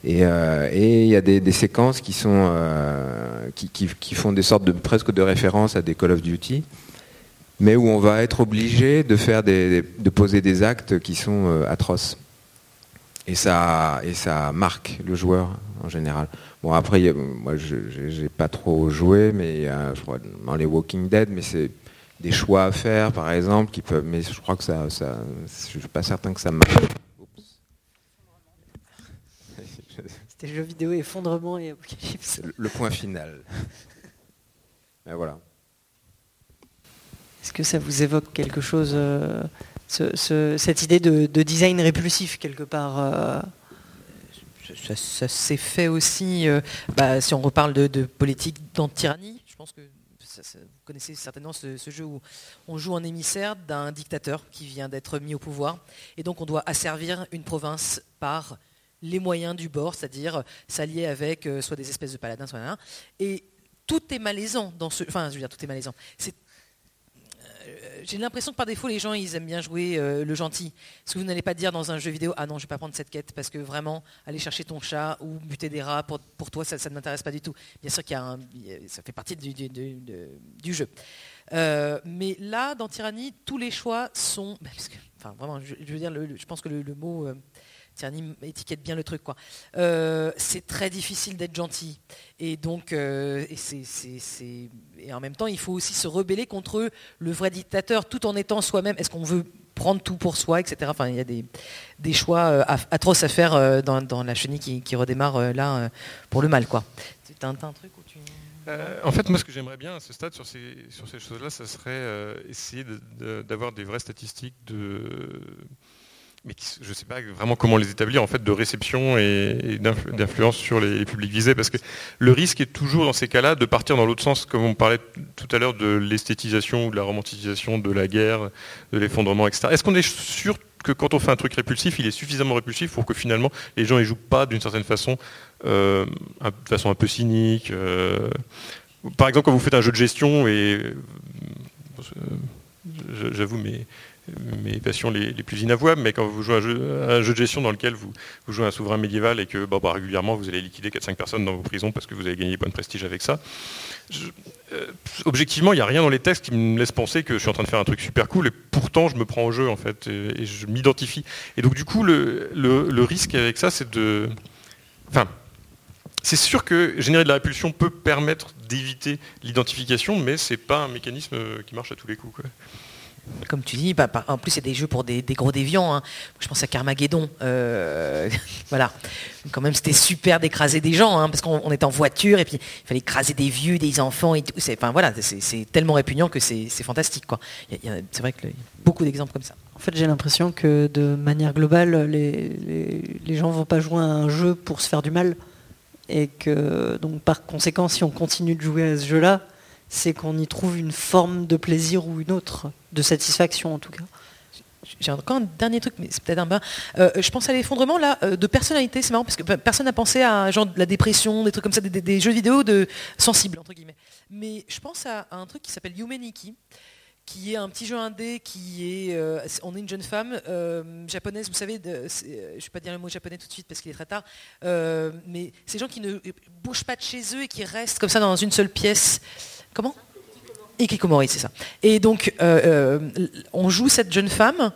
Et euh, il y a des, séquences qui, sont, euh, qui, font des sortes de presque de références à des Call of Duty, mais où on va être obligé de faire des, de poser des actes qui sont atroces. Et ça, et ça marque le joueur en général. Bon après, moi j'ai pas trop joué, mais je crois dans les Walking Dead, mais c'est des choix à faire, par exemple, qui peuvent. Mais je crois que ça, ça je suis pas certain que ça marche. C'était jeu vidéo effondrement et apocalypse. Le, point final. Ben voilà. Est-ce que ça vous évoque quelque chose, euh, cette idée de, design répulsif quelque part euh? Ça, s'est fait aussi, euh, bah, si on reparle de, de politique d'anti-tyrannie, je pense que vous connaissez certainement ce, jeu où on joue un émissaire d'un dictateur qui vient d'être mis au pouvoir. Et donc on doit asservir une province par les moyens du bord, c'est-à-dire s'allier avec euh, soit des espèces de paladins, soit rien. Et tout est malaisant dans ce. Enfin, je veux dire, tout est malaisant. J'ai l'impression que par défaut, les gens, ils aiment bien jouer euh, le gentil. Parce que vous n'allez pas dire dans un jeu vidéo, ah non, je vais pas prendre cette quête, parce que vraiment, aller chercher ton chat ou buter des rats, pour, pour toi, ça, ça ne m'intéresse pas du tout. Bien sûr qu'il y a un, ça fait partie du, du, du, jeu. Euh, mais là, dans Tyrannie, tous les choix sont... bah, enfin, vraiment, je, veux dire, je pense que le, le mot... Tyrannie étiquette bien le truc. quoi. Euh, c'est très difficile d'être gentil. Et donc, euh, et, et en même temps, il faut aussi se rebeller contre le vrai dictateur tout en étant soi-même. Est-ce qu'on veut prendre tout pour soi, etc. Enfin, il y a des, des choix euh, atroces à faire dans, dans la chenille qui, qui redémarre là pour le mal. quoi. T'as un, un truc où tu... En fait, moi, ce que j'aimerais bien à ce stade sur ces, sur ces choses-là, ça serait essayer d'avoir des vraies statistiques de. Mais je ne sais pas vraiment comment les établir, en fait, de réception et, et d'influ- d'influence sur les, publics visés, parce que le risque est toujours dans ces cas-là de partir dans l'autre sens, comme on parlait tout à l'heure de l'esthétisation ou de la romantisation de la guerre, de l'effondrement, etc. Est-ce qu'on est sûr que quand on fait un truc répulsif, il est suffisamment répulsif pour que finalement les gens ne jouent pas d'une certaine façon, euh, de façon un peu cynique euh, par exemple, quand vous faites un jeu de gestion, et euh, j'avoue mes, mes passions les, les plus inavouables, mais quand vous jouez un jeu, un jeu de gestion dans lequel vous, jouez un souverain médiéval et que bah, régulièrement vous allez liquider 4-5 personnes dans vos prisons parce que vous avez gagné bon prestige avec ça, euh, objectivement, il n'y a rien dans les textes qui me laisse penser que je suis en train de faire un truc super cool et pourtant je me prends au jeu en fait et, je m'identifie. Et donc du coup, le, risque avec ça, c'est de... Enfin, c'est sûr que générer de la répulsion peut permettre d'éviter l'identification, mais c'est pas un mécanisme qui marche à tous les coups. Comme tu dis, bah, bah, en plus, c'est des jeux pour des, gros déviants. hein. Je pense à Carmageddon. euh, (laughs) voilà. Quand même, c'était super d'écraser des gens, hein, parce qu'on on était en voiture et puis il fallait écraser des vieux, des enfants et tout. C'est, enfin, voilà, c'est, tellement répugnant que c'est, fantastique. A- a- c'est vrai qu'il y a beaucoup d'exemples comme ça. En fait, j'ai l'impression que de manière globale, les, les, gens vont pas jouer à un jeu pour se faire du mal. Et que, donc, par conséquent, si on continue de jouer à ce jeu-là, c'est qu'on y trouve une forme de plaisir ou une autre, de satisfaction en tout cas. J'ai encore un dernier truc, mais c'est peut-être un bain. Euh, je pense à l'effondrement là euh, de personnalité. C'est marrant parce que pe- personne n'a pensé à genre la dépression, des trucs comme ça, des, jeux vidéo de sensibles entre guillemets. Mais je pense à, un truc qui s'appelle Yumeniki, qui est un petit jeu indé qui est. euh, on est une jeune femme japonaise, vous savez. je ne vais pas dire le mot japonais tout de suite parce qu'il est très tard. mais ces gens qui ne bougent pas de chez eux et qui restent comme ça dans une seule pièce. Comment? Ikikomori, c'est ça. Et donc, euh, euh, on joue cette jeune femme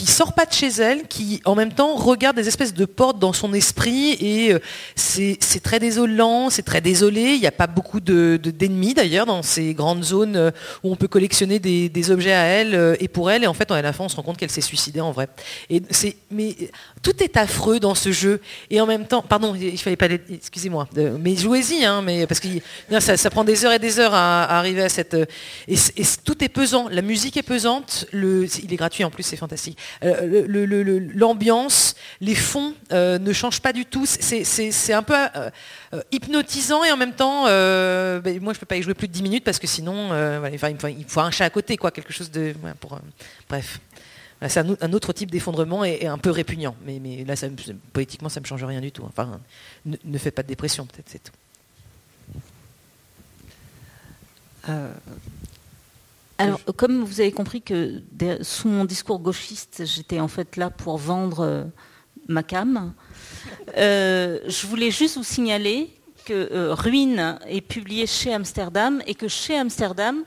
qui sort pas de chez elle, qui en même temps regarde des espèces de portes dans son esprit, et euh, c'est très désolant, c'est très désolé. Il n'y a pas beaucoup de de- d'ennemis d'ailleurs dans ces grandes zones euh, où on peut collectionner des, objets à elle euh, et pour elle. Et en fait, à la fin, on se rend compte qu'elle s'est suicidée en vrai. Et c'est mais tout est affreux dans ce jeu. Et en même temps, pardon, il fallait pas, excusez-moi, mais jouez-y, hein, mais parce que ça, ça prend des heures et des heures à, arriver à cette. Et, et tout est pesant. La musique est pesante. Le, il est gratuit en plus, c'est fantastique. Euh, L'ambiance, les fonds euh, ne changent pas du tout. C'est- un peu euh, hypnotisant et en même temps, ben, moi je peux pas y jouer plus de 10 minutes parce que sinon, il, faut, un chat à côté, quoi, quelque chose de. pour, bref. C'est un, au- un autre type d'effondrement et, un peu répugnant. Mais, là, ça, me- poétiquement, ça ne me change rien du tout. Enfin, ne, ne faites pas de dépression, peut-être, c'est tout. Alors, comme vous avez compris que sous mon discours gauchiste, j'étais en fait là pour vendre euh, ma cam, euh, je voulais juste vous signaler que euh, Ruine est publié chez Amsterdam et que chez Amsterdam,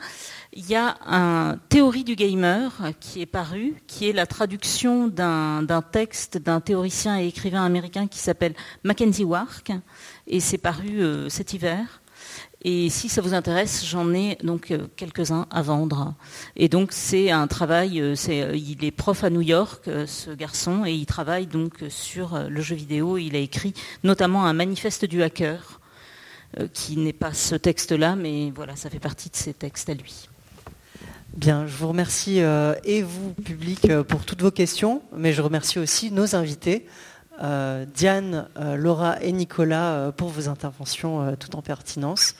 il y a un théorie du gamer qui est paru, qui est la traduction d'un d'un texte d'un théoricien et écrivain américain qui s'appelle Mackenzie Wark, et c'est paru euh, cet hiver. Et si ça vous intéresse, j'en ai donc euh, quelques-uns à vendre. Et donc c'est un travail, euh, euh, il est prof à New York, ce garçon, et il travaille donc sur le jeu vidéo. Il a écrit notamment un manifeste du hacker, qui n'est pas ce texte-là, mais voilà, ça fait partie de ses textes à lui. Bien, je vous remercie et vous, public, pour toutes vos questions, mais je remercie aussi nos invités, euh, Diane, euh, Laura et Nicolas, euh, pour vos interventions tout en pertinence.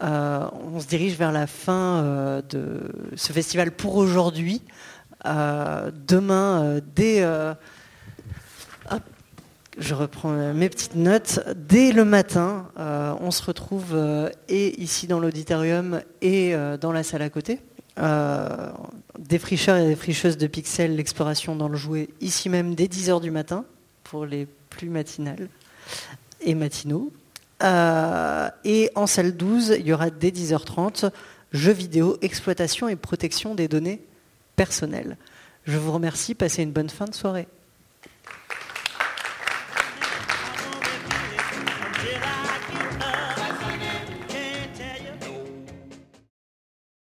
On se dirige vers la fin de ce festival pour aujourd'hui. Demain, dès... je reprends mes petites notes. Dès le matin, on se retrouve et ici dans l'auditorium et dans la salle à côté euh, défricheurs et défricheuses de pixels, l'exploration dans le jouet, ici même dès 10h du matin, pour les plus matinales et matinaux. Euh, et en salle 12, il y aura dès 10h30 jeux vidéo, exploitation et protection des données personnelles. Je vous remercie, passez une bonne fin de soirée.